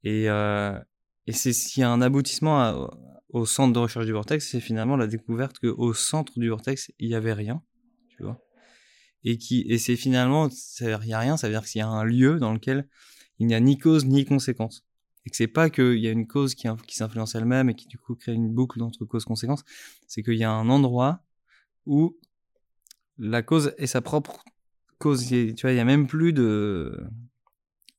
Et, euh, et c'est s'il y a un aboutissement à- au centre de recherche du vortex, c'est finalement la découverte qu'au centre du vortex, il n'y avait rien. Tu vois et, qui, et c'est finalement, qu'il n'y a rien, ça veut dire qu'il y a un lieu dans lequel il n'y a ni cause ni conséquence. Et que c'est pas qu'il y a une cause qui, qui s'influence elle-même et qui du coup crée une boucle entre cause-conséquence, c'est qu'il y a un endroit où la cause est sa propre cause. Il Tu vois, il y a même plus de,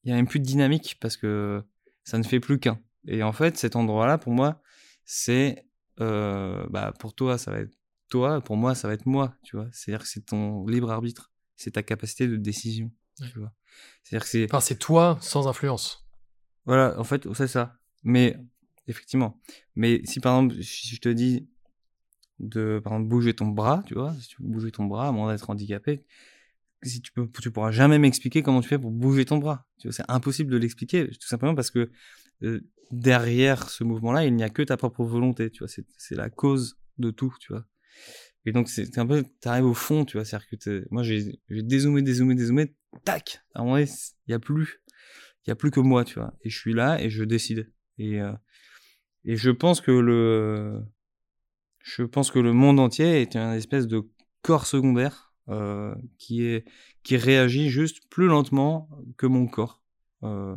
il y a même plus de dynamique parce que ça ne fait plus qu'un. Et en fait, cet endroit-là, pour moi, c'est euh, bah, pour toi, ça va être toi, pour moi, ça va être moi, tu vois. C'est-à-dire que c'est ton libre arbitre, c'est ta capacité de décision, tu vois. C'est-à-dire que c'est. Enfin, c'est toi sans influence. Voilà, en fait, c'est ça. Mais, effectivement. Mais si par exemple, si je te dis de, par exemple, bouger ton bras, tu vois, si tu veux bouger ton bras, à moins d'être handicapé, si tu peux, tu pourras jamais m'expliquer comment tu fais pour bouger ton bras. Tu vois, c'est impossible de l'expliquer, tout simplement parce que euh, derrière ce mouvement-là, il n'y a que ta propre volonté, tu vois. C'est la cause de tout, tu vois. Et donc, c'est un peu, t'arrives au fond, tu vois. C'est-à-dire que moi, j'ai dézoomé, dézoomé, dézoomé, tac! À un moment il n'y a plus, il y a plus que moi, tu vois. Et je suis là et je décide. Et, euh, et je pense que le, je pense que le monde entier est une espèce de corps secondaire, euh, qui est, qui réagit juste plus lentement que mon corps. Euh,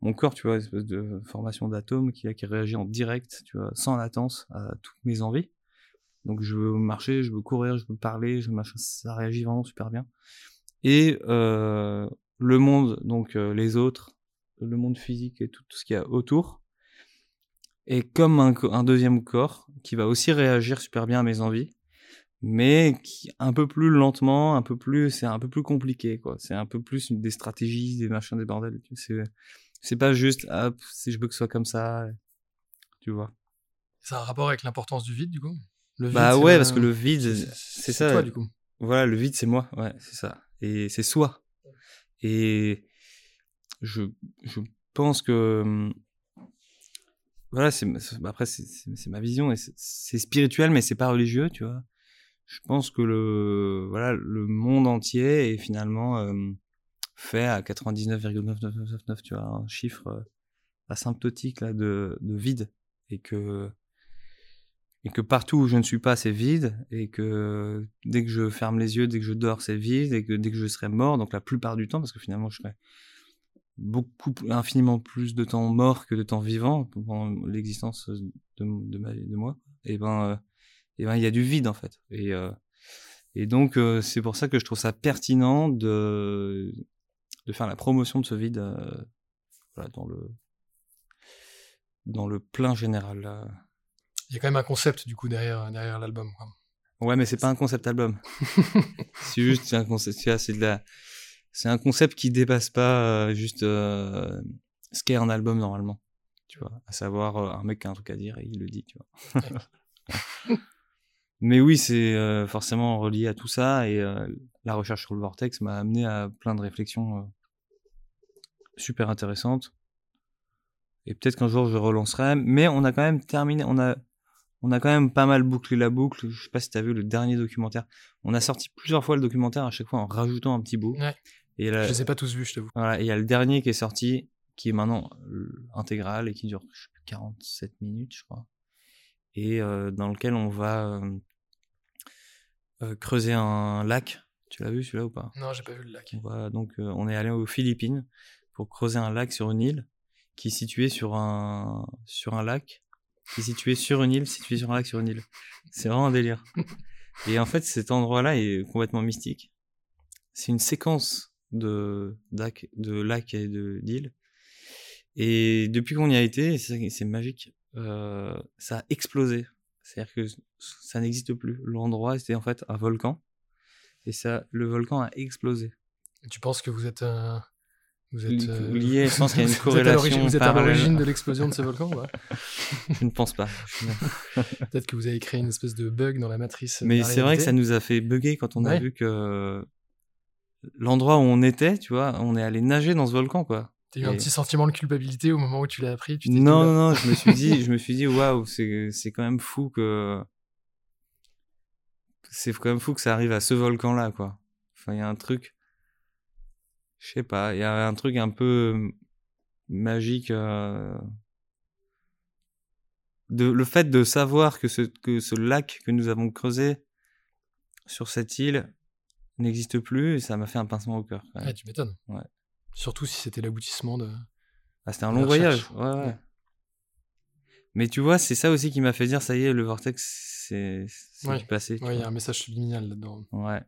mon corps, tu vois, une espèce de formation d'atomes qui, qui réagit en direct, tu vois, sans latence à toutes mes envies. Donc je veux marcher, je veux courir, je veux parler, je ça réagit vraiment super bien. Et euh, le monde, donc euh, les autres, le monde physique et tout, ce qu'il y a autour, est comme un, deuxième corps qui va aussi réagir super bien à mes envies, mais qui un peu plus lentement, un peu plus, c'est un peu plus compliqué. C'est un peu plus des stratégies, des machins, des bordels. C'est c'est pas juste, hop, si je veux que ce soit comme ça, tu vois. A un rapport avec l'importance du vide, du coup? Le vide, Bah ouais, parce que le vide, c'est ça. toi, du coup. Voilà, le vide, c'est moi, ouais, c'est ça. Et c'est soi. Et je, je pense que. Hum, voilà, c'est après, c'est ma vision, et c'est spirituel, mais c'est pas religieux, tu vois. Je pense que le, voilà, le monde entier est finalement. Hum, fait à 99,9999, tu vois, un chiffre euh, asymptotique là, de, de vide. Et que, et que partout où je ne suis pas, c'est vide. Et que dès que je ferme les yeux, dès que je dors, c'est vide. Et que dès que je serai mort, donc la plupart du temps, parce que finalement, je serai beaucoup, infiniment plus de temps mort que de temps vivant pendant l'existence de, de, ma, de moi, et ben, euh, et ben, il y a du vide en fait. Et, euh, et donc, c'est pour ça que je trouve ça pertinent de, de faire la promotion de ce vide euh, dans le dans le plein général. Y a quand même un concept du coup derrière derrière l'album. Ouais, mais c'est pas un concept album. c'est juste un concept. C'est de la. C'est un concept qui dépasse pas euh, juste euh, ce qu'est un album normalement. Tu vois, à savoir un mec qui a un truc à dire et il le dit. Tu vois. Mais oui, c'est euh, forcément relié à tout ça et euh, la recherche sur le vortex m'a amené à plein de réflexions euh, super intéressantes. Et peut-être qu'un jour je relancerai, mais on a quand même terminé, on a, on a quand même pas mal bouclé la boucle. Je sais pas si tu as vu le dernier documentaire. On a sorti plusieurs fois le documentaire, à chaque fois en rajoutant un petit bout. Ouais. Et je les ai pas tous vus, je t'avoue. Voilà, et il y a le dernier qui est sorti, qui est maintenant intégral et qui dure 47 minutes, je crois et dans lequel on va creuser un lac. Tu l'as vu celui-là ou pas? Non, j'ai pas vu le lac. On donc on est allé aux Philippines pour creuser un lac sur une île qui est située sur un sur un lac qui est situé sur une île, situé sur un lac sur une île. C'est vraiment un délire. Et en fait, cet endroit-là est complètement mystique. C'est une séquence de, de lacs et de d'îles. Et depuis qu'on y a été, c'est magique. Euh, ça a explosé. C'est-à-dire que ça n'existe plus. L'endroit, c'était en fait un volcan. Et ça, le volcan a explosé. tu penses que vous êtes un... Vous êtes euh, lié, je pense qu'il y a une corrélation. Vous êtes à l'origine de l'explosion de ce volcan ouais Je ne pense pas. Peut-être que vous avez créé une espèce de bug dans la matrice. Mais c'est vrai que ça nous a fait bugger quand on a vu que l'endroit où on était, tu vois, on est allé nager dans ce volcan, quoi. T'as eu un petit sentiment de culpabilité au moment où tu l'as appris tu Non, non, non, je me suis dit, je me suis dit, waouh, c'est, c'est quand même fou que. C'est quand même fou que ça arrive à ce volcan-là, quoi. Enfin, il y a un truc. Je sais pas, il y a un truc un peu magique. Euh, de, le fait de savoir que ce, que ce lac que nous avons creusé sur cette île n'existe plus, ça m'a fait un pincement au cœur. Ouais, tu m'étonnes. Ouais. Surtout si c'était l'aboutissement de. Ah, c'était un long voyage. Ouais, ouais. Mais tu vois, c'est ça aussi qui m'a fait dire ça y est, le vortex, c'est passé. Ouais, il y a un message subliminal là-dedans. Ouais.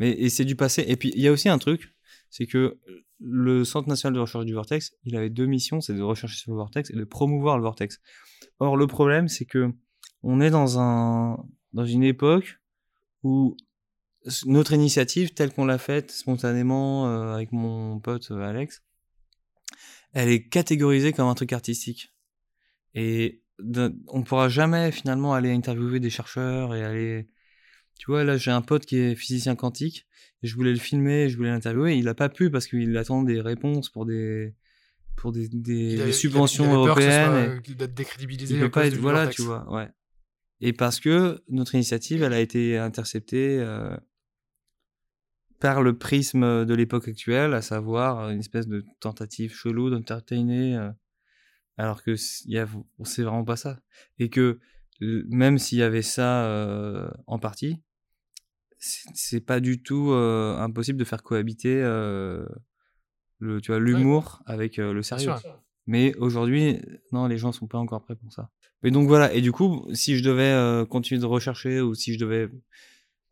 Mais et c'est du passé. Et puis il y a aussi un truc, c'est que le Centre national de recherche du vortex, il avait deux missions, c'est de rechercher sur le vortex et de promouvoir le vortex. Or, le problème, c'est que on est dans un dans une époque où notre initiative, telle qu'on l'a faite spontanément euh, avec mon pote euh, Alex, elle est catégorisée comme un truc artistique. Et on pourra jamais finalement aller interviewer des chercheurs et aller. Tu vois, là, j'ai un pote qui est physicien quantique et je voulais le filmer, je voulais l'interviewer. Il a pas pu parce qu'il attend des réponses pour des pour des, des, subventions européennes. D'être décrédibilisé. Il peut pas être, voilà, tu vois, ouais. Et parce que notre initiative, elle a été interceptée euh, par le prisme de l'époque actuelle, à savoir une espèce de tentative chelou d'entertainer, euh, alors que c'est vraiment pas ça. Et que même s'il y avait ça euh, en partie, c'est pas du tout euh, impossible de faire cohabiter le, tu vois, l'humour avec le sérieux. Mais aujourd'hui, non, les gens sont pas encore prêts pour ça. Mais donc voilà. Et du coup, si je devais continuer de rechercher ou si je devais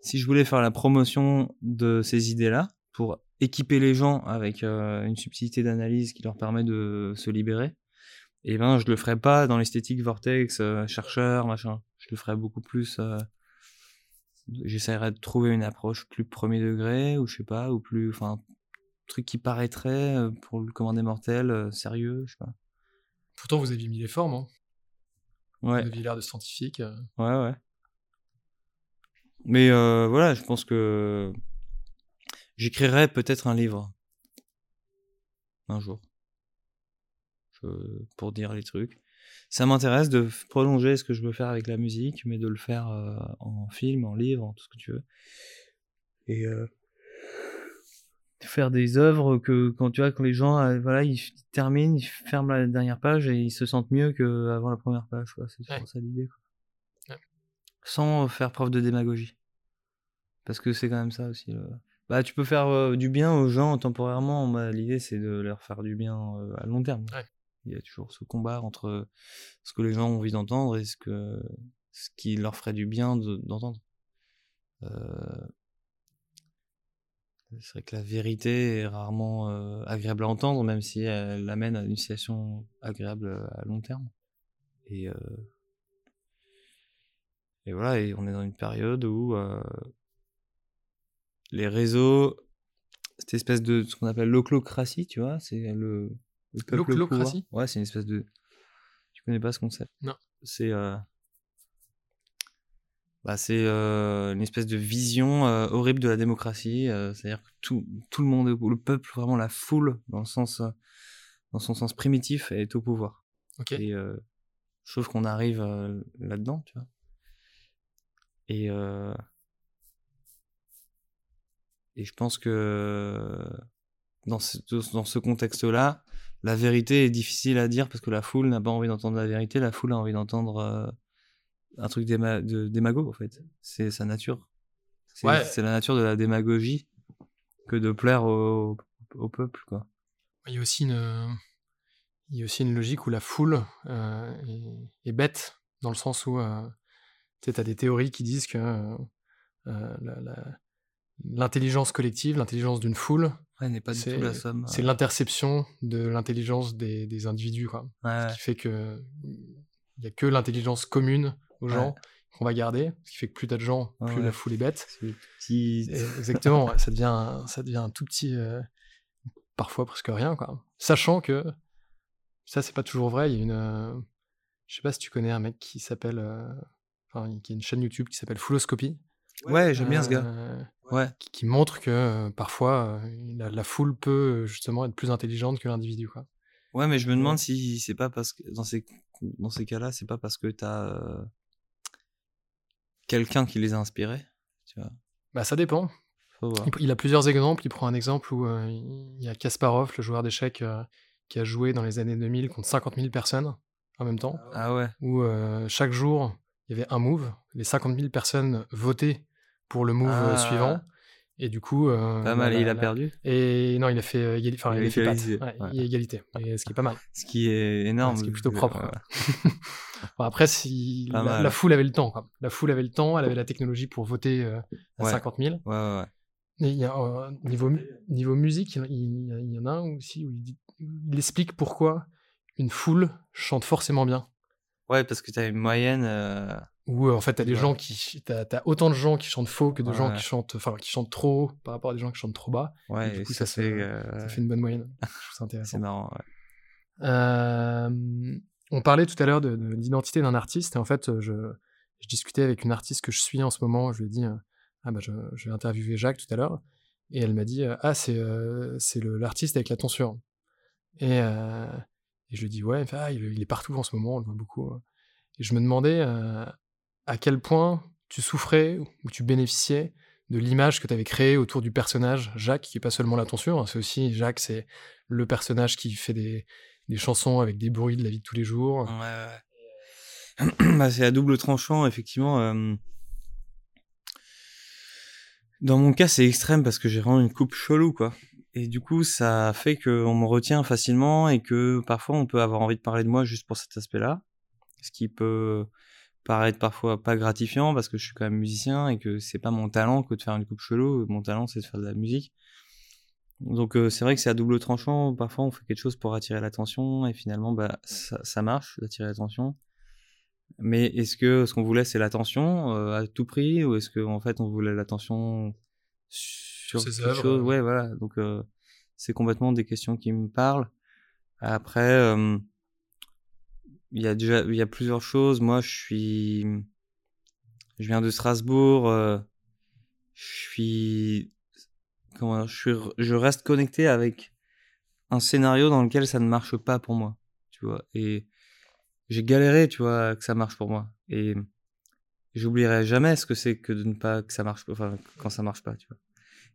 si je voulais faire la promotion de ces idées-là, pour équiper les gens avec une subtilité d'analyse qui leur permet de se libérer, et eh ben je le ferais pas dans l'esthétique vortex, chercheur, machin. Je le ferais beaucoup plus. Euh, j'essaierais de trouver une approche plus premier degré, ou je sais pas, ou plus. Enfin, truc qui paraîtrait pour le commandé mortel, sérieux, je sais pas. Pourtant, vous aviez mis les formes, hein. Ouais. Vous aviez l'air de scientifique. Ouais, ouais. Mais euh, voilà, je pense que j'écrirai peut-être un livre un jour pour dire les trucs. Ça m'intéresse de prolonger ce que je veux faire avec la musique, mais de le faire euh, en film, en livre, en tout ce que tu veux. Et euh, faire des œuvres que quand tu vois quand les gens voilà ils terminent, ils ferment la dernière page et ils se sentent mieux qu'avant la première page. C'est ça l'idée. Sans faire preuve de démagogie. Parce que c'est quand même ça aussi. Bah, tu peux faire euh, du bien aux gens temporairement. Bah, l'idée, c'est de leur faire du bien euh, à long terme. Il y a toujours ce combat entre ce que les gens ont envie d'entendre et ce, que, ce qui leur ferait du bien d'entendre. Euh, c'est vrai que la vérité est rarement agréable à entendre, même si elle amène à une situation agréable à long terme. Et, et voilà, et on est dans une période où les réseaux, cette espèce de ce qu'on appelle l'oclocratie, tu vois, c'est le, le peuple L'oclocratie Ouais, c'est une espèce de. Tu connais pas ce concept Non. C'est. Euh... Bah, c'est euh, une espèce de vision euh, horrible de la démocratie. Euh, c'est-à-dire que tout, tout le monde, le peuple, vraiment la foule, dans, le sens, dans son sens primitif, est au pouvoir. Ok. Et je trouve qu'on arrive là-dedans, tu vois. Et et je pense que dans ce, dans ce contexte-là, la vérité est difficile à dire parce que la foule n'a pas envie d'entendre la vérité, la foule a envie d'entendre euh, un truc de démago en fait. C'est sa nature. C'est la nature de la démagogie que de plaire au, au, peuple quoi. Il y a aussi une, il y a aussi une logique où la foule euh, est, bête dans le sens où euh, tu as des théories qui disent que la, l'intelligence collective, l'intelligence d'une foule. n'est pas du tout la somme. C'est l'interception de l'intelligence des, des, individus, quoi. Ce qui fait que il y a que l'intelligence commune aux gens qu'on va garder. Ce qui fait que plus t'as de gens, plus la foule est bête. exactement. ça devient, ça devient un tout petit, euh, parfois presque rien, quoi. Sachant que ça, c'est pas toujours vrai. Il y a une, euh, je sais pas si tu connais un mec qui s'appelle, euh, enfin, qui a une chaîne YouTube qui s'appelle Fulloscopy. Ouais, j'aime bien ce gars. Ouais. Qui, montre que euh, parfois euh, la, foule peut justement être plus intelligente que l'individu. Quoi. Ouais, mais je me demande si c'est pas parce que dans ces, dans ces cas-là, c'est pas parce que t'as euh, quelqu'un qui les a inspirés. Tu vois? Bah, ça dépend. Il, a plusieurs exemples. Il prend un exemple où il y a Kasparov, le joueur d'échecs, qui a joué dans les années 2000 contre 50 000 personnes en même temps. Ah ouais. Où chaque jour, il y avait un move. Les 50 000 personnes votaient pour le move euh, ah. suivant. Et du coup. Euh, pas mal, il a perdu. Et non, il a fait, euh, égalité. enfin, il, a fait égalité. ce qui est pas mal. Ce qui est énorme. ce qui est plutôt propre. après, si la, foule avait le temps. Quoi. La foule avait le temps, elle avait la technologie pour voter à 50 000. Ouais, ouais, Et il y a, niveau, niveau musique, il y, en a- il y en a un aussi où il, il explique pourquoi une foule chante forcément bien. Ouais, parce que t'as une moyenne. Où euh, en fait, t'as des Ouais. gens qui. T'as as autant de gens qui chantent faux que de gens qui chantent, enfin, qui chantent trop haut par rapport à des gens qui chantent trop bas. Ouais, du et coup, ça, fait. euh, Ça fait une bonne moyenne. Je trouve ça C'est intéressant. marrant, ouais. Euh, on parlait tout à l'heure de, de l'identité d'un artiste, et en fait, je, je discutais avec une artiste que je suis en ce moment. Je lui ai dit, euh, ah bah, je, je vais interviewer Jacques tout à l'heure, et elle m'a dit, ah, c'est euh, c'est l'artiste avec la tonsure. Et, et je lui ai dit, ouais, ah, il, il est partout en ce moment, on le voit beaucoup. Et je me demandais à quel point tu souffrais ou tu bénéficiais de l'image que tu avais créée autour du personnage Jacques, qui est pas seulement la tonsure, hein, c'est aussi Jacques, c'est le personnage qui fait des, des chansons avec des bruits de la vie de tous les jours. Bah, c'est à double tranchant, effectivement. euh. Dans mon cas, c'est extrême parce que j'ai vraiment une coupe chelou, quoi. Et du coup, ça fait qu'on me retient facilement et que parfois on peut avoir envie de parler de moi juste pour cet aspect-là. Ce qui peut paraître parfois pas gratifiant parce que je suis quand même musicien et que c'est pas mon talent que de faire une coupe chelou. Mon talent, c'est de faire de la musique. Donc euh, c'est vrai que c'est à double tranchant. Parfois, on fait quelque chose pour attirer l'attention et finalement, bah, ça, ça marche d'attirer l'attention. Mais est-ce que ce qu'on voulait, c'est l'attention euh, à tout prix ou est-ce qu'en en fait, on voulait l'attention sur quelque œuvres, chose? euh. Ouais, voilà. Donc euh, c'est complètement des questions qui me parlent. Après, il y a déjà, il y a plusieurs choses. Moi, je suis, je viens de Strasbourg. euh, je suis, comment, je suis, je reste connecté avec un scénario dans lequel ça ne marche pas pour moi, tu vois. Et j'ai galéré, tu vois, que ça marche pour moi. Et j'oublierai jamais ce que c'est que de ne pas que ça marche, enfin quand ça marche pas, tu vois.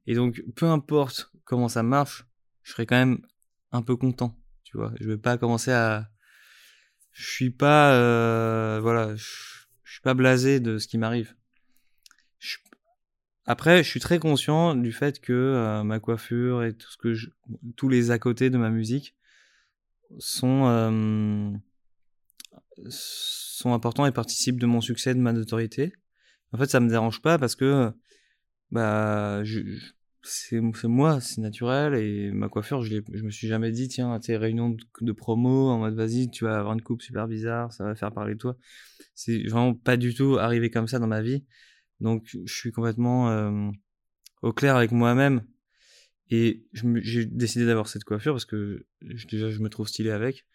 Et donc, peu importe comment ça marche, je serai quand même un peu content, tu vois. Je vais pas commencer à, je suis pas, euh, voilà, je, suis pas blasé de ce qui m'arrive. Après, je suis très conscient du fait que euh, ma coiffure et tout ce que je, tous les à côté de ma musique sont euh, sont importants et participent de mon succès, de ma notoriété. En fait, ça me dérange pas parce que bah je- c'est moi, c'est naturel et ma coiffure, je, je me suis jamais dit tiens, tes réunions de, promo en mode vas-y, tu vas avoir une coupe super bizarre, ça va faire parler de toi. C'est vraiment pas du tout arrivé comme ça dans ma vie. Donc je suis complètement euh, au clair avec moi-même et j'ai décidé d'avoir cette coiffure parce que je- déjà je me trouve stylé avec,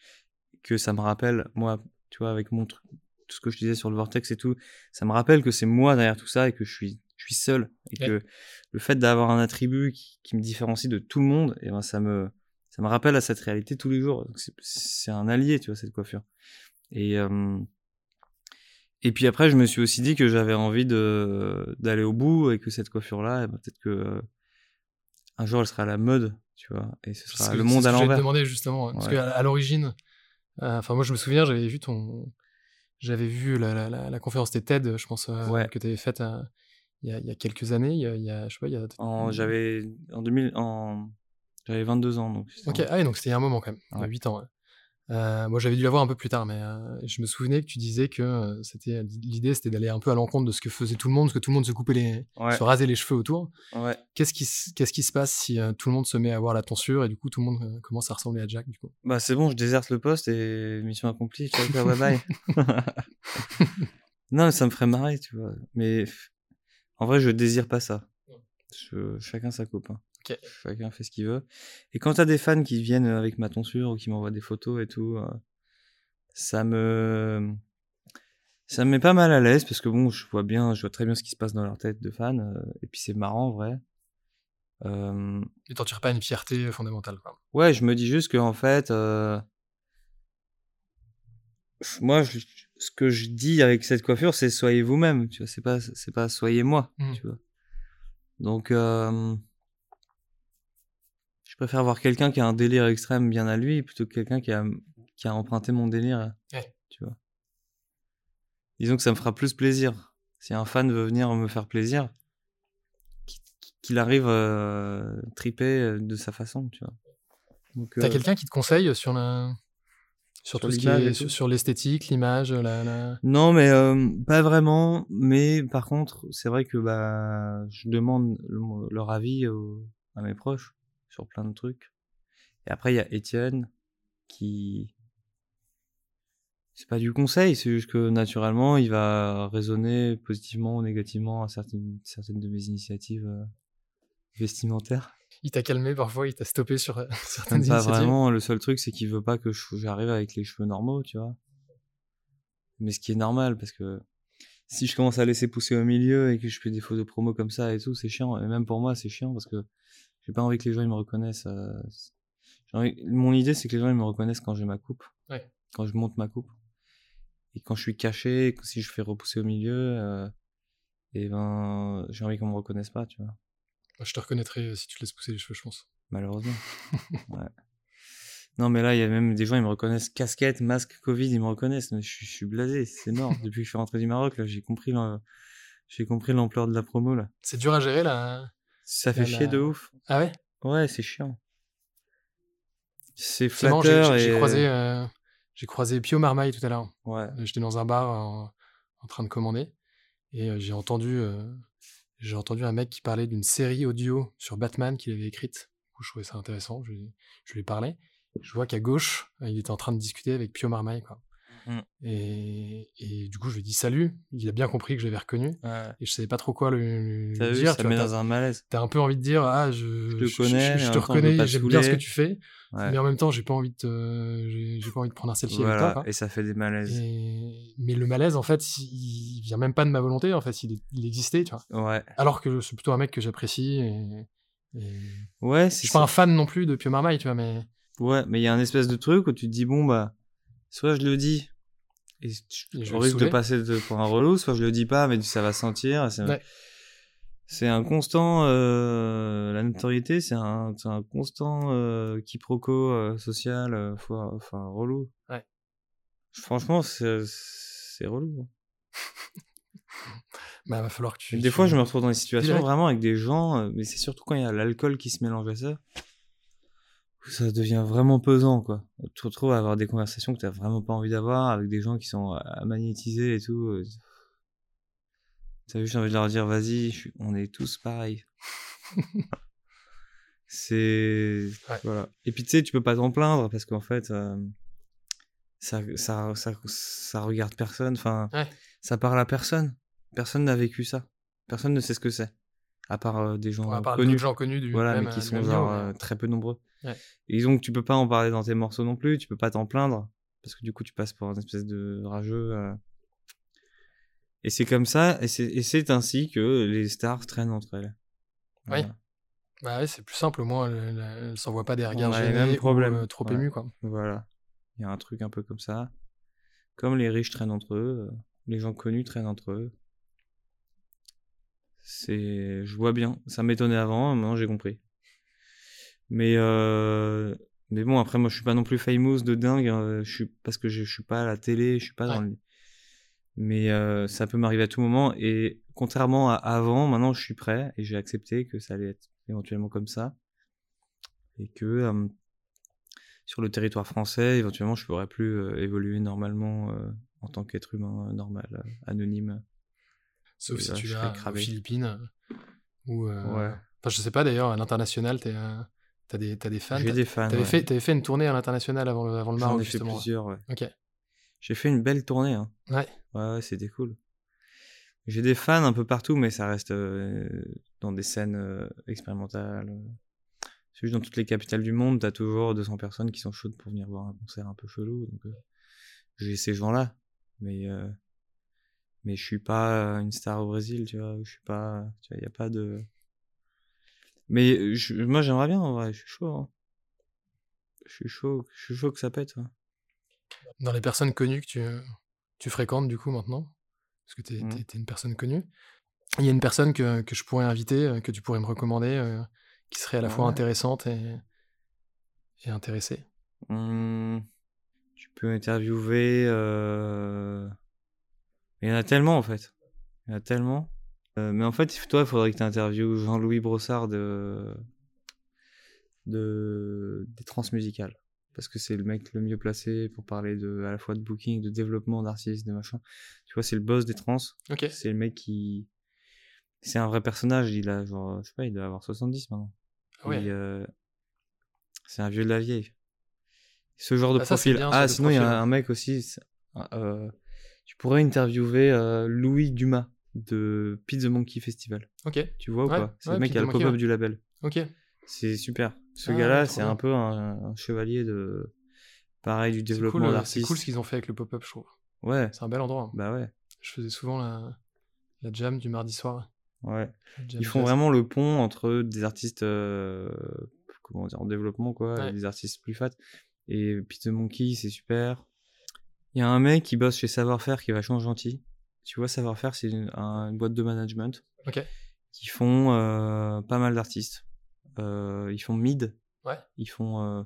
que ça me rappelle moi, tu vois, avec mon truc, tout ce que je disais sur le vortex et tout, ça me rappelle que c'est moi derrière tout ça et que je suis suis seul et Ouais. que le fait d'avoir un attribut qui, qui me différencie de tout le monde, et ben ça me ça me rappelle à cette réalité tous les jours. C'est- un allié, tu vois, cette coiffure. Et euh, et puis après, je me suis aussi dit que j'avais envie de d'aller au bout et que cette coiffure-là, eh ben, peut-être que euh, un jour elle sera à la mode, tu vois, et ce sera le monde à l'envers. demander justement. Parce Ouais. qu'à à l'origine, euh, enfin moi je me souviens, j'avais vu ton, j'avais vu la, la, la, la conférence des TED, je pense, euh, Ouais. que tu avais faite euh, il y, a, il y a quelques années. Il y a, il y a- je sais pas, il y a. En j'avais en 2000 en j'avais 22 ans donc. Ok, ah donc c'était il y a un moment quand même, Ouais. 8 ans. ouais. Euh, moi j'avais dû la voir un peu plus tard, mais euh, je me souvenais que tu disais que euh, c'était l'idée c'était d'aller un peu à l'encontre de ce que faisait tout le monde, parce que tout le monde se coupait les, Ouais. se rasait les cheveux autour. Ouais. Qu'est-ce qui, qu'est-ce qui se passe si tout le monde se met à avoir la tonsure et du coup tout le monde commence à ressembler à Jack du coup? Bah c'est bon, je déserte le poste et mission accomplie. Ciao, bye bye. non, mais ça me ferait marrer, tu vois. Mais en vrai, je désire pas ça. Je- chacun sa coupe. hein. Chacun fait ce qu'il veut. Et quand t'as des fans qui viennent avec ma tonsure ou qui m'envoient des photos et tout, euh, ça me ça me met pas mal à l'aise parce que bon, je vois bien, je vois très bien ce qui se passe dans leur tête de fans. euh, et puis c'est marrant, en vrai. Euh, Et t'en tires pas une fierté fondamentale quoi. Ouais, je me dis juste que en fait, euh, moi, je- ce que je dis avec cette coiffure, c'est soyez vous-même. Tu vois, c'est pas, c'est pas soyez moi. Mhm. Tu vois. Donc, euh, je préfère voir quelqu'un qui a un délire extrême bien à lui plutôt que quelqu'un qui a, qui a emprunté mon délire. Ouais. Tu vois. Disons que ça me fera plus plaisir. Si un fan veut venir me faire plaisir, qu'il- arrive euh, tripé de sa façon, tu vois. Donc, T'as euh, quelqu'un qui te conseille sur la Sur, Sur tout ce qui est tout. sur, l'esthétique, l'image, la, la- Non, mais euh, pas vraiment. Mais par contre, c'est vrai que bah, je demande le- leur avis à mes proches sur plein de trucs. Et après, il y a Étienne qui. C'est pas du conseil, c'est juste que naturellement, il va raisonner positivement ou négativement à certaines, certaines de mes initiatives euh, vestimentaires. Il t'a calmé parfois, il t'a stoppé sur euh, certaines pas initiatives. vraiment. Le seul truc, c'est qu'il veut pas que j'arrive avec les cheveux normaux, tu vois. Mais ce qui est normal, parce que si je commence à laisser pousser au milieu et que je fais des photos promo comme ça et tout, c'est chiant. Et même pour moi, c'est chiant parce que j'ai pas envie que les gens ils me reconnaissent. euh, envie- Mon idée, c'est que les gens ils me reconnaissent quand j'ai ma coupe, Ouais. quand je monte ma coupe. Et quand je suis caché, si je fais repousser au milieu, et ben, j'ai envie qu'on me reconnaisse pas, tu vois. Moi, Je te reconnaîtrais euh, si tu te laisses pousser les cheveux, je pense. Malheureusement. ouais. Non, mais là, il y a même des gens, ils me reconnaissent casquette, masque, Covid, ils me reconnaissent. Mais je, suis- je suis blasé, c'est mort. Depuis que je suis rentré du Maroc, là, j'ai compris j'ai compris l'ampleur de la promo, là. C'est dur à gérer là. Ça fait Là, chier là- de ouf. Ah ouais? Ouais, c'est chiant. C'est flatteur j'ai et... croisé, euh, j'ai croisé Pio Marmaille tout à l'heure. Ouais. Euh, J'étais dans un bar en, en train de commander et euh, j'ai entendu, euh, j'ai entendu un mec qui parlait d'une série audio sur Batman qu'il avait écrite. Du coup, je trouvais ça intéressant. Je, lui- je lui ai parlé. Je vois qu'à gauche, il était en train de discuter avec Pio Marmaille. Quoi. Mm. Et, et du coup, je lui dit salut. Il a bien compris que je l'avais reconnu. ouais. Et je savais pas trop quoi lui, lui dire. ça tu vois, met t'as- dans un malaise. T'as un peu envie de dire ah je, te connais, je, te même temps, je veux reconnais te j'aime bien ce que tu fais Ouais. mais en même temps j'ai pas envie de te- j'ai pas envie de prendre un selfie avec toi quoi. et ça fait des malaises. Et- mais le malaise en fait il, vient même pas de ma volonté en fait il, il existait tu vois Ouais. alors que c'est plutôt un mec que j'apprécie et, et- Ouais, je suis pas un fan non plus de Pio Marmaille tu vois mais Ouais, mais il y a un espèce de truc où tu te dis, bon, bah, soit je le dis, et je risque de passer de- pour un relou, soit je le dis pas, mais ça va sentir. C'est Ouais. un constant, euh, la notoriété, c'est un, c'est un constant euh, quiproquo euh, social, euh, enfin, relou. Ouais. Franchement, c'est relou. hein. bah va falloir que tu des tu- fois, je me retrouve dans des situations vraiment avec des gens, mais c'est surtout quand il y a l'alcool qui se mélange à ça, ça devient vraiment pesant, quoi. Tu te retrouves à avoir des conversations que t'as vraiment pas envie d'avoir avec des gens qui sont à magnétiser et tout. euh. T'as vu, j'ai envie de leur dire, vas-y, suis- on est tous pareils. c'est. Ouais. Voilà. Et puis, tu sais, tu peux pas t'en plaindre parce qu'en fait, euh, ça, ça, ça, ça regarde personne. Enfin, Ouais. ça parle à personne. Personne n'a vécu ça. Personne ne sait ce que c'est. À part euh, des gens euh, connus. gens connus du Voilà, même, mais qui euh, sont genre mais- très peu nombreux. Ouais. Et donc, tu peux pas en parler dans tes morceaux non plus. Tu peux pas t'en plaindre. Parce que du coup, tu passes pour un espèce de rageux. euh. Et c'est comme ça. Et c'est ainsi que les stars traînent entre elles. Oui. Voilà. bah ouais, c'est plus simple au moins elle, elle, elle s'envoie pas des regards gênés mêmes ou, euh, trop Ouais. émus quoi Voilà. Il y a un truc un peu comme ça. Comme les riches traînent entre eux, les gens connus traînent entre eux. C'est, je vois bien. Ça m'étonnait avant, maintenant j'ai compris. Mais euh... mais bon, après moi je suis pas non plus famous de dingue. hein. Je suis parce que je, je suis pas à la télé, je suis pas dans le. Mais euh, ça peut m'arriver à tout moment. Et contrairement à avant, maintenant je suis prêt et j'ai accepté que ça allait être éventuellement comme ça et que euh, sur le territoire français, éventuellement, je pourrais plus euh, évoluer normalement euh, en tant qu'être humain normal, anonyme. Sauf si là, tu vas aux. Philippines euh, ou euh, Ouais. enfin je sais pas d'ailleurs à l'international t'es, euh, t'as des t'as des fans J'ai des fans. T'avais ouais. fait, fait une tournée à l'international avant le, avant le J'en Maroc, ai fait justement. plusieurs, ouais. Ok. J'ai fait une belle tournée. Hein. Ouais. Ouais, ouais, c'était cool. J'ai des fans un peu partout, mais ça reste euh, dans des scènes euh, expérimentales. C'est juste dans toutes les capitales du monde, t'as toujours 200 personnes qui sont chaudes pour venir voir un concert un peu chelou. Donc, euh, j'ai ces gens-là, mais mais je suis pas euh, une star au Brésil, tu vois. Je suis pas, tu vois, y a pas de. Mais je- moi, j'aimerais bien, en vrai. Je suis chaud. hein. Je suis chaud. Je suis chaud que ça pète. Dans les personnes connues que tu, tu fréquentes, du coup, maintenant, parce que t'es, t'es une personne connue, il y a une personne que, que je pourrais inviter, euh, que tu pourrais me recommander, euh, qui serait à la fois intéressante et, et intéressée. Hum, tu peux interviewer. euh, Il y en a tellement en fait. Il y en a tellement. Euh, mais en fait, toi, il faudrait que tu interviewes Jean-Louis Brossard de... de... des transmusicales. parce que c'est le mec le mieux placé pour parler de à la fois de booking, de développement d'artistes, de machin. Tu vois, c'est le boss des trans. Ok. C'est le mec qui c'est un vrai personnage, il a genre je sais pas, il doit avoir 70 maintenant. Ah ouais. Euh, c'est un vieux de la vieille. Ce genre de Ah, ça, profil. bien, ah, sinon il y a un mec aussi euh, tu pourrais interviewer euh, Louis Dumas de Pizza Monkey Festival. Ok. Tu vois ou Ouais, pas? C'est le mec qui a le pop-up ouais. du label. Ok. C'est super. Ce Ah, gars-là, c'est un peu un, un chevalier de pareil du C'est développement cool, euh, c'est d'artistes. cool ce qu'ils ont fait avec le pop-up, je trouve. Ouais, C'est un bel endroit. hein. bah ouais, Je faisais souvent la, la jam du mardi soir. ouais. Ils font jazz. vraiment le pont entre des artistes euh, comment dire en développement quoi, et des artistes plus fat. Et Pizza Monkey, c'est super. Il y a un mec qui bosse chez Savoir-faire qui est vachement gentil. Tu vois, Savoir-faire, c'est une, un- une boîte de management Ok. qui font euh, pas mal d'artistes. Euh, ils font Mid, Ouais. ils font euh,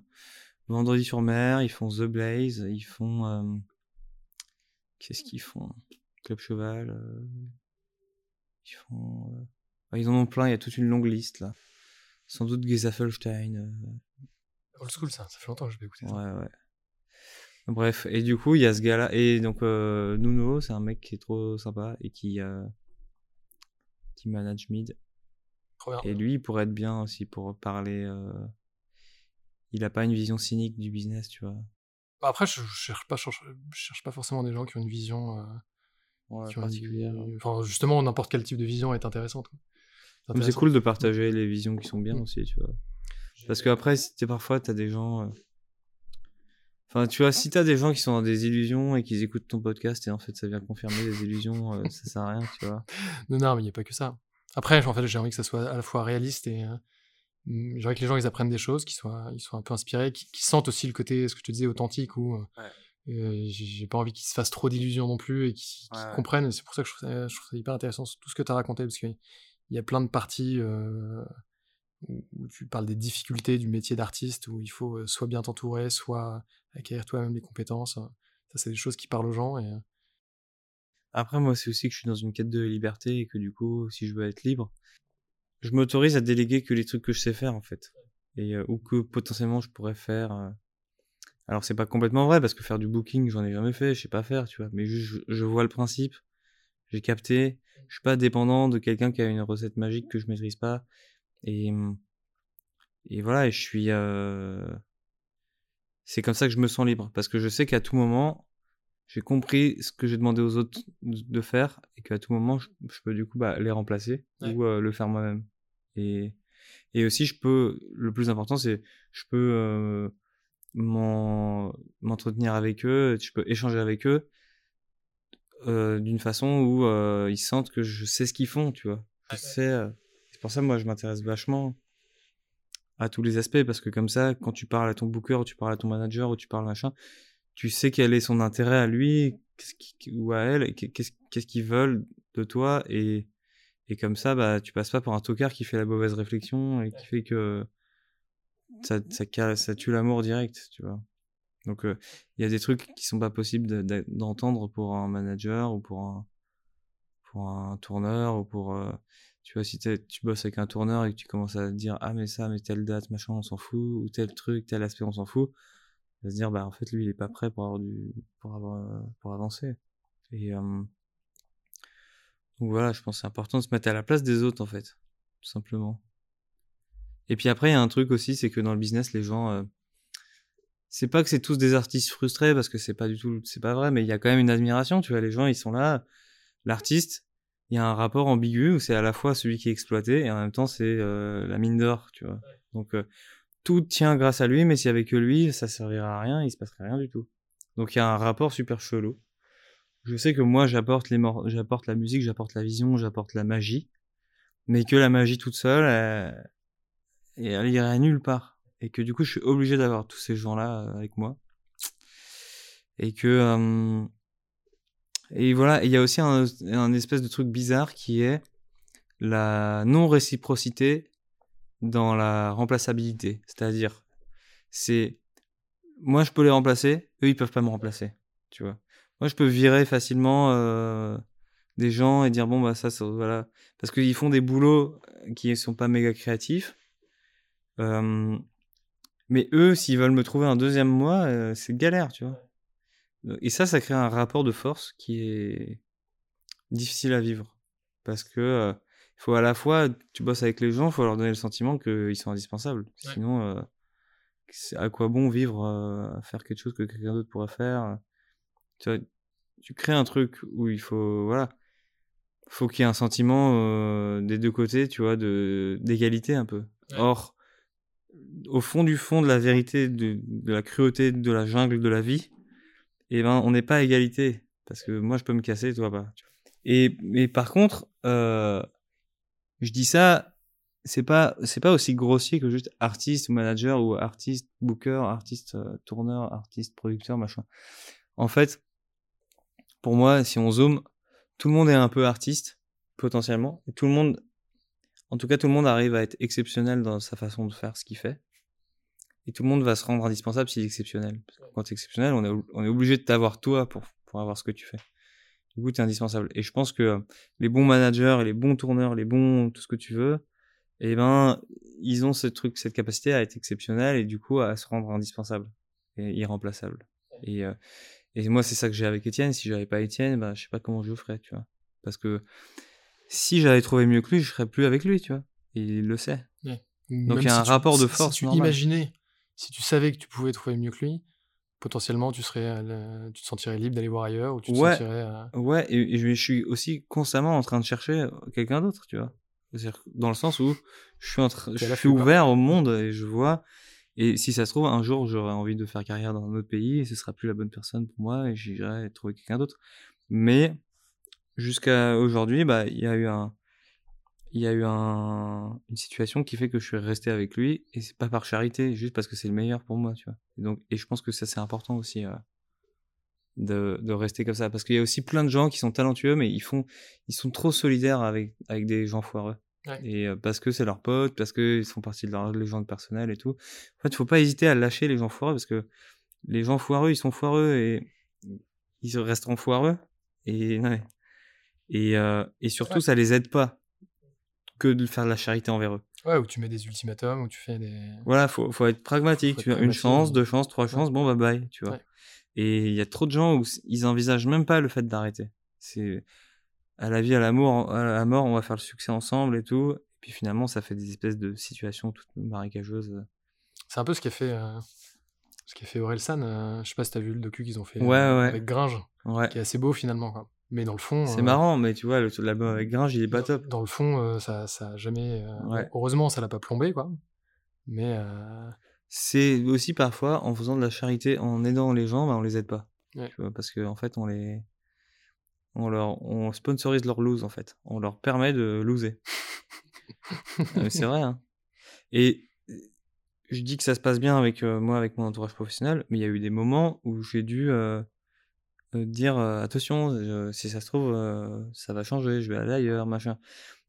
Vendredi sur mer, ils font The Blaze, ils font. Qu'est-ce qu'ils font? Club Cheval. Ils font. ah, ils en ont plein, il y a toute une longue liste là. Sans doute Gesaffelstein. euh, Old school, ça. Ça fait longtemps que je vais écouter ça. Ouais, ouais. Bref, et du coup, il y a ce gars-là. Et donc, euh, Nuno, c'est un mec qui est trop sympa et qui, euh, qui manage Mid. Trop bien. Et lui, il pourrait être bien aussi pour parler. euh, Il a pas une vision cynique du business, tu vois. Bah, Après, je, je cherche pas, je cherche, je cherche pas forcément des gens qui ont une vision. euh, Ouais, qui ont particulière. Enfin, justement, n'importe quel type de vision est intéressante. quoi. Mais C'est intéressant. cool de partager les visions qui sont bien Mm. aussi, tu vois. Parce qu'après, si t'es parfois, t'as des gens. euh, Enfin, tu vois, si t'as des gens qui sont dans des illusions et qu'ils écoutent ton podcast et en fait ça vient confirmer les illusions, euh, ça sert à rien, tu vois. Non, non, mais il n'y a pas que ça. Après, en fait, j'ai envie que ça soit à la fois réaliste et. euh, mm, j'ai envie que les gens ils apprennent des choses, qu'ils soient, ils soient un peu inspirés, qu'ils qu'ils sentent aussi le côté, ce que je te disais, authentique, ou euh, euh, j'ai pas envie qu'ils se fassent trop d'illusions non plus et qu'ils qu'ils Ouais, ouais. comprennent. Et C'est pour ça que je trouve ça, je trouve ça hyper intéressant, tout ce que tu as raconté, parce qu'il y a plein de parties euh, où, tu parles des difficultés du métier d'artiste, où il faut euh, soit bien t'entourer, soit acquérir toi-même des compétences. Ça, c'est des choses qui parlent aux gens. Euh, Après, moi, c'est aussi que je suis dans une quête de liberté et que du coup, si je veux être libre, je m'autorise à déléguer que les trucs que je sais faire en fait. Euh, ou que potentiellement je pourrais faire. euh, Alors, c'est pas complètement vrai parce que faire du booking, j'en ai jamais fait, je sais pas faire, tu vois. Mais je, je vois le principe, j'ai capté. Je suis pas dépendant de quelqu'un qui a une recette magique que je maîtrise pas. Et, hum, et voilà, et je suis. euh, C'est comme ça que je me sens libre parce que je sais qu'à tout moment, j'ai compris ce que j'ai demandé aux autres de faire et qu'à tout moment, je, je peux du coup bah, les remplacer Ouais. ou euh, le faire moi-même. Et, et aussi, je peux, le plus important, c'est je peux euh, m'en- m'entretenir avec eux, je peux échanger avec eux d'une façon où ils sentent que je sais ce qu'ils font, tu vois. Je sais, pour ça, moi, je m'intéresse vachement à tous les aspects parce que comme ça, quand tu parles à ton booker ou tu parles à ton manager ou tu parles machin, tu sais quel est son intérêt à lui ou à elle, qu'est-ce qu'ils veulent de toi et, et comme ça, bah, tu passes pas pour un tocard qui fait la mauvaise réflexion et qui fait que ça, tue l'amour direct, tu vois. Donc, euh, il y a des trucs qui sont pas possibles de- de- d'entendre pour un manager ou pour un, pour un tourneur ou pour, euh, tu vois, si tu bosses avec un tourneur et que tu commences à dire, ah, mais ça, mais telle date, machin, on s'en fout, ou tel truc, tel aspect, on s'en fout, il va se dire, bah, en fait, lui, il est pas prêt pour avoir du, pour avoir, pour avancer. Et, euh, donc voilà, je pense que c'est important de se mettre à la place des autres, en fait, tout simplement. Et puis après, il y a un truc aussi, c'est que dans le business, les gens, euh, c'est pas que c'est tous des artistes frustrés, parce que c'est pas du tout, c'est pas vrai, mais il y a quand même une admiration, tu vois, les gens, ils sont là, l'artiste, il y a un rapport ambigu où c'est à la fois celui qui est exploité et en même temps c'est euh, la mine d'or, tu vois. Donc euh, tout tient grâce à lui, mais s'il y avait que lui, ça servira à rien, il se passerait rien du tout. Donc il y a un rapport super chelou. Je sais que moi j'apporte les j'apporte la musique, j'apporte la vision, j'apporte la magie, mais que la magie toute seule, elle, elle irait nulle part. Et que du coup je suis obligé d'avoir tous ces gens-là euh, avec moi. Et que euh, et voilà, il y a aussi un, un espèce de truc bizarre qui est la non-réciprocité dans la remplaçabilité. C'est-à-dire, c'est moi je peux les remplacer, eux ils peuvent pas me remplacer, tu vois. Moi je peux virer facilement euh, des gens et dire bon bah ça, ça voilà parce qu'ils font des boulots qui sont pas méga créatifs. Euh, Mais eux, s'ils veulent me trouver un deuxième mois, euh, c'est galère, tu vois. Et ça, ça crée un rapport de force qui est difficile à vivre. Parce que euh, il faut à la fois, tu bosses avec les gens, il faut leur donner le sentiment qu'ils sont indispensables. Sinon, euh, à quoi bon vivre, euh, faire quelque chose que quelqu'un d'autre pourrait faire? Tu, vois, tu crées un truc où il faut, voilà, faut qu'il y ait un sentiment des deux côtés, tu vois, d'égalité un peu. Or, au fond du fond de la vérité, de, de, la cruauté de la jungle de la vie, eh ben, on n'est pas à égalité. Parce que moi, je peux me casser, toi pas. Et, mais par contre, euh, je dis ça, c'est pas, c'est pas aussi grossier que juste artiste ou manager ou artiste booker, artiste euh, tourneur, artiste producteur, machin. En fait, pour moi, si on zoome, tout le monde est un peu artiste, potentiellement. Et tout le monde, en tout cas, tout le monde arrive à être exceptionnel dans sa façon de faire ce qu'il fait. Et tout le monde va se rendre indispensable s'il est exceptionnel. Parce que quand es exceptionnel, on est, on est obligé de t'avoir toi pour, pour avoir ce que tu fais. Du coup, tu es indispensable. Et je pense que les bons managers les bons tourneurs, les bons tout ce que tu veux, eh ben, ils ont ce truc, cette capacité à être exceptionnel et du coup à se rendre indispensable et irremplaçable. Et, euh, et moi, c'est ça que j'ai avec Étienne. Si j'avais pas Étienne, ben, je sais pas comment je ferais, tu vois. Parce que si j'avais trouvé mieux que lui, je serais plus avec lui, tu vois. Et il le sait. Donc il y a un rapport de force. Si tu imaginais si tu savais que tu pouvais trouver mieux que lui, potentiellement tu serais, tu te sentirais libre d'aller voir ailleurs ou tu te ouais, sentirais. Euh, ouais, et, je suis aussi constamment en train de chercher quelqu'un d'autre, tu vois. Dans le sens où je suis, en je suis ouvert au monde et je vois. Et si ça se trouve, un jour, j'aurais envie de faire carrière dans un autre pays et ce sera plus la bonne personne pour moi et j'irai trouver quelqu'un d'autre. Mais jusqu'à aujourd'hui, bah, il y a eu un, il y a eu un, une situation qui fait que je suis resté avec lui et c'est pas par charité, juste parce que c'est le meilleur pour moi, tu vois. Et donc, et je pense que ça c'est important aussi euh, de, de rester comme ça, parce qu'il y a aussi plein de gens qui sont talentueux, mais ils font, ils sont trop solidaires avec avec des gens foireux. Et euh, parce que c'est leurs potes, parce qu'ils font partie de leur légende personnelle et tout. En fait, il faut pas hésiter à lâcher les gens foireux parce que les gens foireux, ils sont foireux et ils resteront foireux. Et, ouais. et, euh, et surtout, ça les aide pas que de faire de la charité envers eux. Ouais, où tu mets des ultimatums, où tu fais des. Voilà, faut, faut être pragmatique. tu as une chance, deux chances, trois chances, bon, bye bye, tu vois. Et il y a trop de gens où ils envisagent même pas le fait d'arrêter. C'est à la vie, à l'amour, à la mort, on va faire le succès ensemble et tout. Et puis finalement, ça fait des espèces de situations toutes marécageuses. C'est un peu ce qu'a fait, euh, ce qu'a fait Orelsan. Euh, je sais pas si t'as vu le docu qu'ils ont fait ouais, euh, ouais. avec Gringe, qui est assez beau finalement. Quoi. Mais dans le fond. C'est marrant, mais tu vois, l'album avec Gringe, il est pas top. Dans le fond, euh, ça, ça a jamais. Euh, heureusement, ça l'a pas plombé, quoi. Mais. Euh, c'est aussi parfois, en faisant de la charité, en aidant les gens, bah, on les aide pas. parce qu'en en fait, on les. On, leur, on sponsorise leur lose, en fait. On leur permet de loser. C'est vrai, hein. Et je dis que ça se passe bien avec moi, avec mon entourage professionnel, mais il y a eu des moments où j'ai dû dire attention, si ça se trouve, ça va changer, je vais aller ailleurs, machin.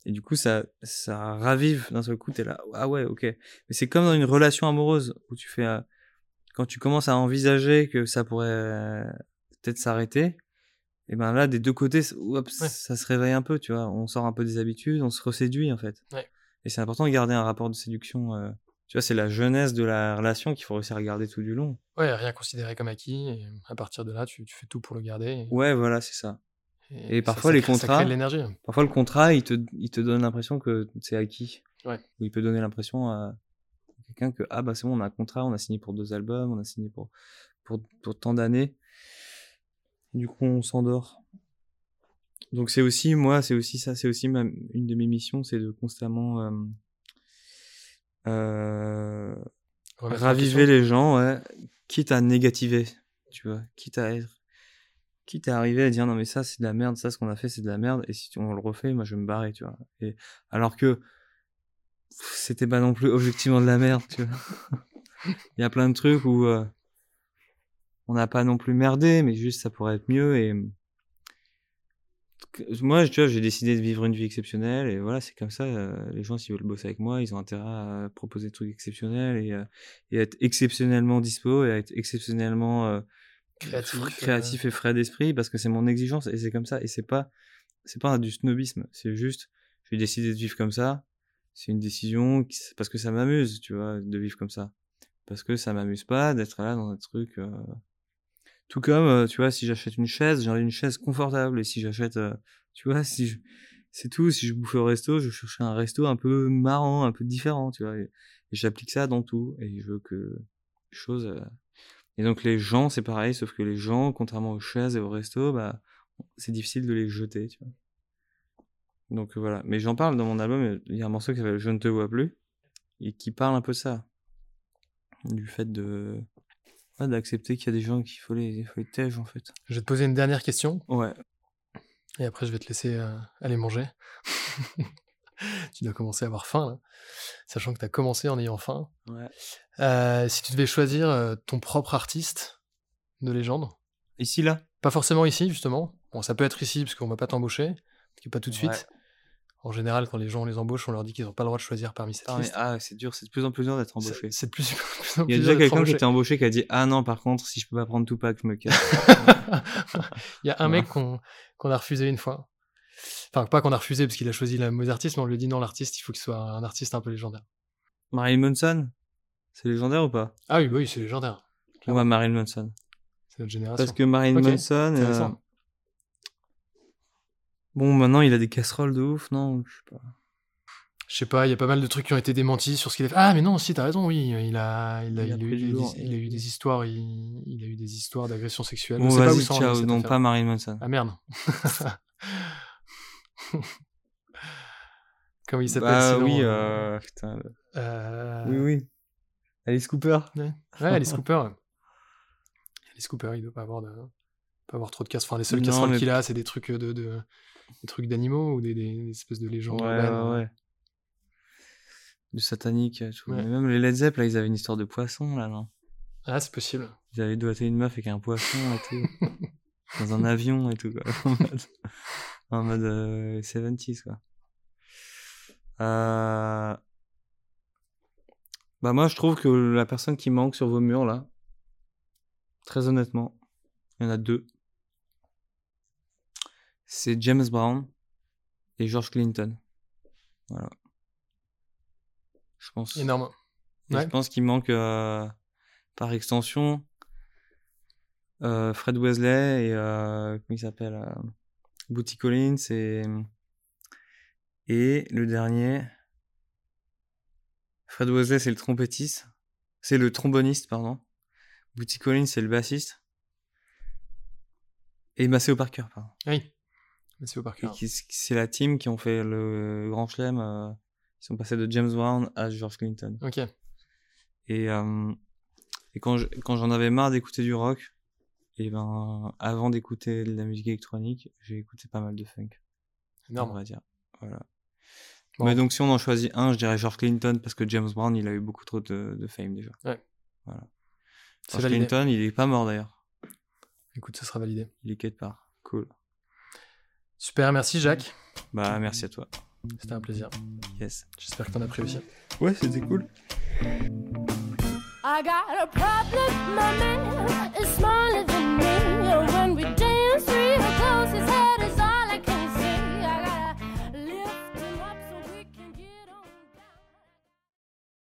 Et du coup, ça, ça ravive d'un seul coup, t'es là, ah ouais, ok. Mais c'est comme dans une relation amoureuse où tu fais, quand tu commences à envisager que ça pourrait peut-être s'arrêter, et ben là, des deux côtés, ça se réveille un peu, tu vois. On sort un peu des habitudes, on se reséduit en fait. Et c'est important de garder un rapport de séduction tu vois, c'est la jeunesse de la relation qu'il faut réussir à garder tout du long. Ouais, rien considéré comme acquis, et à partir de là, tu, tu fais tout pour le garder. Ouais, voilà, c'est ça. Et, parfois, les contrats. l'énergie. Parfois, le contrat, il te, il te donne l'impression que c'est acquis. Ouais. Ou il peut donner l'impression à quelqu'un que, ah bah c'est bon, on a un contrat, on a signé pour deux albums, on a signé pour, pour, pour tant d'années. Du coup, on s'endort. Donc, c'est aussi, moi, c'est aussi ça, c'est aussi ma, une de mes missions, c'est de constamment. Euh, euh, raviver les gens, ouais, quitte à négativer, tu vois, quitte à être, quitte à arriver à dire non mais ça c'est de la merde, ça ce qu'on a fait c'est de la merde, et si on le refait, moi je vais me barrer, tu vois. Et alors que c'était pas non plus objectivement de la merde, tu vois. Il y a plein de trucs où euh, on n'a pas non plus merdé, mais juste ça pourrait être mieux et moi, tu vois, j'ai décidé de vivre une vie exceptionnelle et voilà, c'est comme ça. Euh, les gens, s'ils veulent bosser avec moi, ils ont intérêt à proposer des trucs exceptionnels et, euh, et être exceptionnellement dispo et à être exceptionnellement euh, créatif, créatif et frais d'esprit parce que c'est mon exigence et c'est comme ça. Et c'est pas, c'est pas du snobisme. C'est juste, j'ai décidé de vivre comme ça. C'est une décision parce que ça m'amuse, tu vois, de vivre comme ça. parce que ça m'amuse pas d'être là dans un truc. Tout comme, euh, tu vois, si j'achète une chaise, j'ai envie d'une chaise confortable. Et si j'achète, euh, tu vois, je... c'est tout. Si je bouffe au resto, je cherche un resto un peu marrant, un peu différent, tu vois. Et, j'applique ça dans tout. Et je veux que les choses. euh, Et donc les gens, c'est pareil, sauf que les gens, contrairement aux chaises et au resto, bah, c'est difficile de les jeter, tu vois. Donc voilà. Mais j'en parle dans mon album. Il y a un morceau qui s'appelle Je ne te vois plus et qui parle un peu de ça, du fait de ouais, d'accepter qu'il y a des gens qu'il faut les, il faut les tèges en fait. Je vais te poser une dernière question Ouais. et après je vais te laisser euh, aller manger. tu dois commencer à avoir faim, là. sachant que tu as commencé en ayant faim. Ouais. Euh, si tu devais choisir euh, ton propre artiste de légende, Ici là? pas forcément ici justement, bon, ça peut être ici parce qu'on va pas t'embaucher, parce que pas tout de suite. En général, quand les gens les embauchent, on leur dit qu'ils n'ont pas le droit de choisir parmi cette Ah, mais- liste. ah, c'est dur, c'est de plus en plus dur d'être embauché. C'est de plus, Il y a déjà quelqu'un qui était embauché qui a dit ah non par contre si je peux pas prendre Tupac je me casse. Il y a un mec qu'on a refusé une fois. Enfin, pas qu'on a refusé parce qu'il a choisi le mauvais artiste, mais on lui a dit non, l'artiste, il faut qu'il soit un artiste un peu légendaire. Marilyn Manson, c'est légendaire ou pas? Ah oui, bah oui, c'est légendaire. Ou à Marilyn Manson C'est notre génération. Parce que Marilyn Ok, Manson. Bon maintenant il a des casseroles de ouf non je sais pas. Je sais pas, il y a pas mal de trucs qui ont été démentis sur ce qu'il a fait. Ah, mais non, si, t'as raison, oui. Il a, il a, Il a il a pris eu, des- lourd. il a eu des histoires, il, a eu des histoires d'agression sexuelle. Bon vas-y ciao non affaire. pas Marilyn Manson. Ah merde. Comment il s'appelle Bah sinon oui euh, euh, putain. euh, Oui oui. Alice Cooper. Ouais, ouais Alice Cooper. Alice Cooper, il doit pas avoir de, pas avoir trop de casseroles. Enfin, les seules casseroles mais- qu'il a, c'est des trucs de, de- des trucs d'animaux ou des, des- des espèces de légendes Ouais, urbaines. ouais, ouais. Du satanique et tout. Ouais. Même les Led Zepp, là, ils avaient une histoire de poisson, là, non? Ah, c'est possible. Ils avaient doigté une meuf avec un poisson et tout. dans un avion et tout, quoi. En mode, en mode euh, 70s, quoi. Euh... Bah, moi, je trouve que la personne qui manque sur vos murs, là, très honnêtement, il y en a deux. C'est James Brown et George Clinton. Voilà. Je pense. Énorme. Ouais. Je pense qu'il manque, euh, par extension, euh, Fred Wesley et euh, comment il s'appelle Bootsy Collins et et le dernier, Fred Wesley c'est le trompettiste, c'est le tromboniste pardon. Bootsy Collins c'est le bassiste et Maceo Parker pardon. Oui. Parker. c'est la team qui ont fait le Grand Chelem. euh, ils sont passés de James Brown à George Clinton. Ok. Et, euh, et quand je- quand j'en avais marre d'écouter du rock, et ben avant d'écouter de la musique électronique, j'ai écouté pas mal de funk, on Énorme. va dire. Voilà. Bon. Mais donc si on en choisit un, je dirais George Clinton parce que James Brown, il a eu beaucoup trop de, de fame déjà. Ouais. Voilà. C'est George validé. Clinton, il est pas mort d'ailleurs. Écoute, ça sera validé. Il est quelque part. Cool. Super, merci Jacques. Bah merci à toi. C'était un plaisir. Yes. J'espère que t'en as pris aussi. Ouais, c'était cool. I got a problem, my man is smaller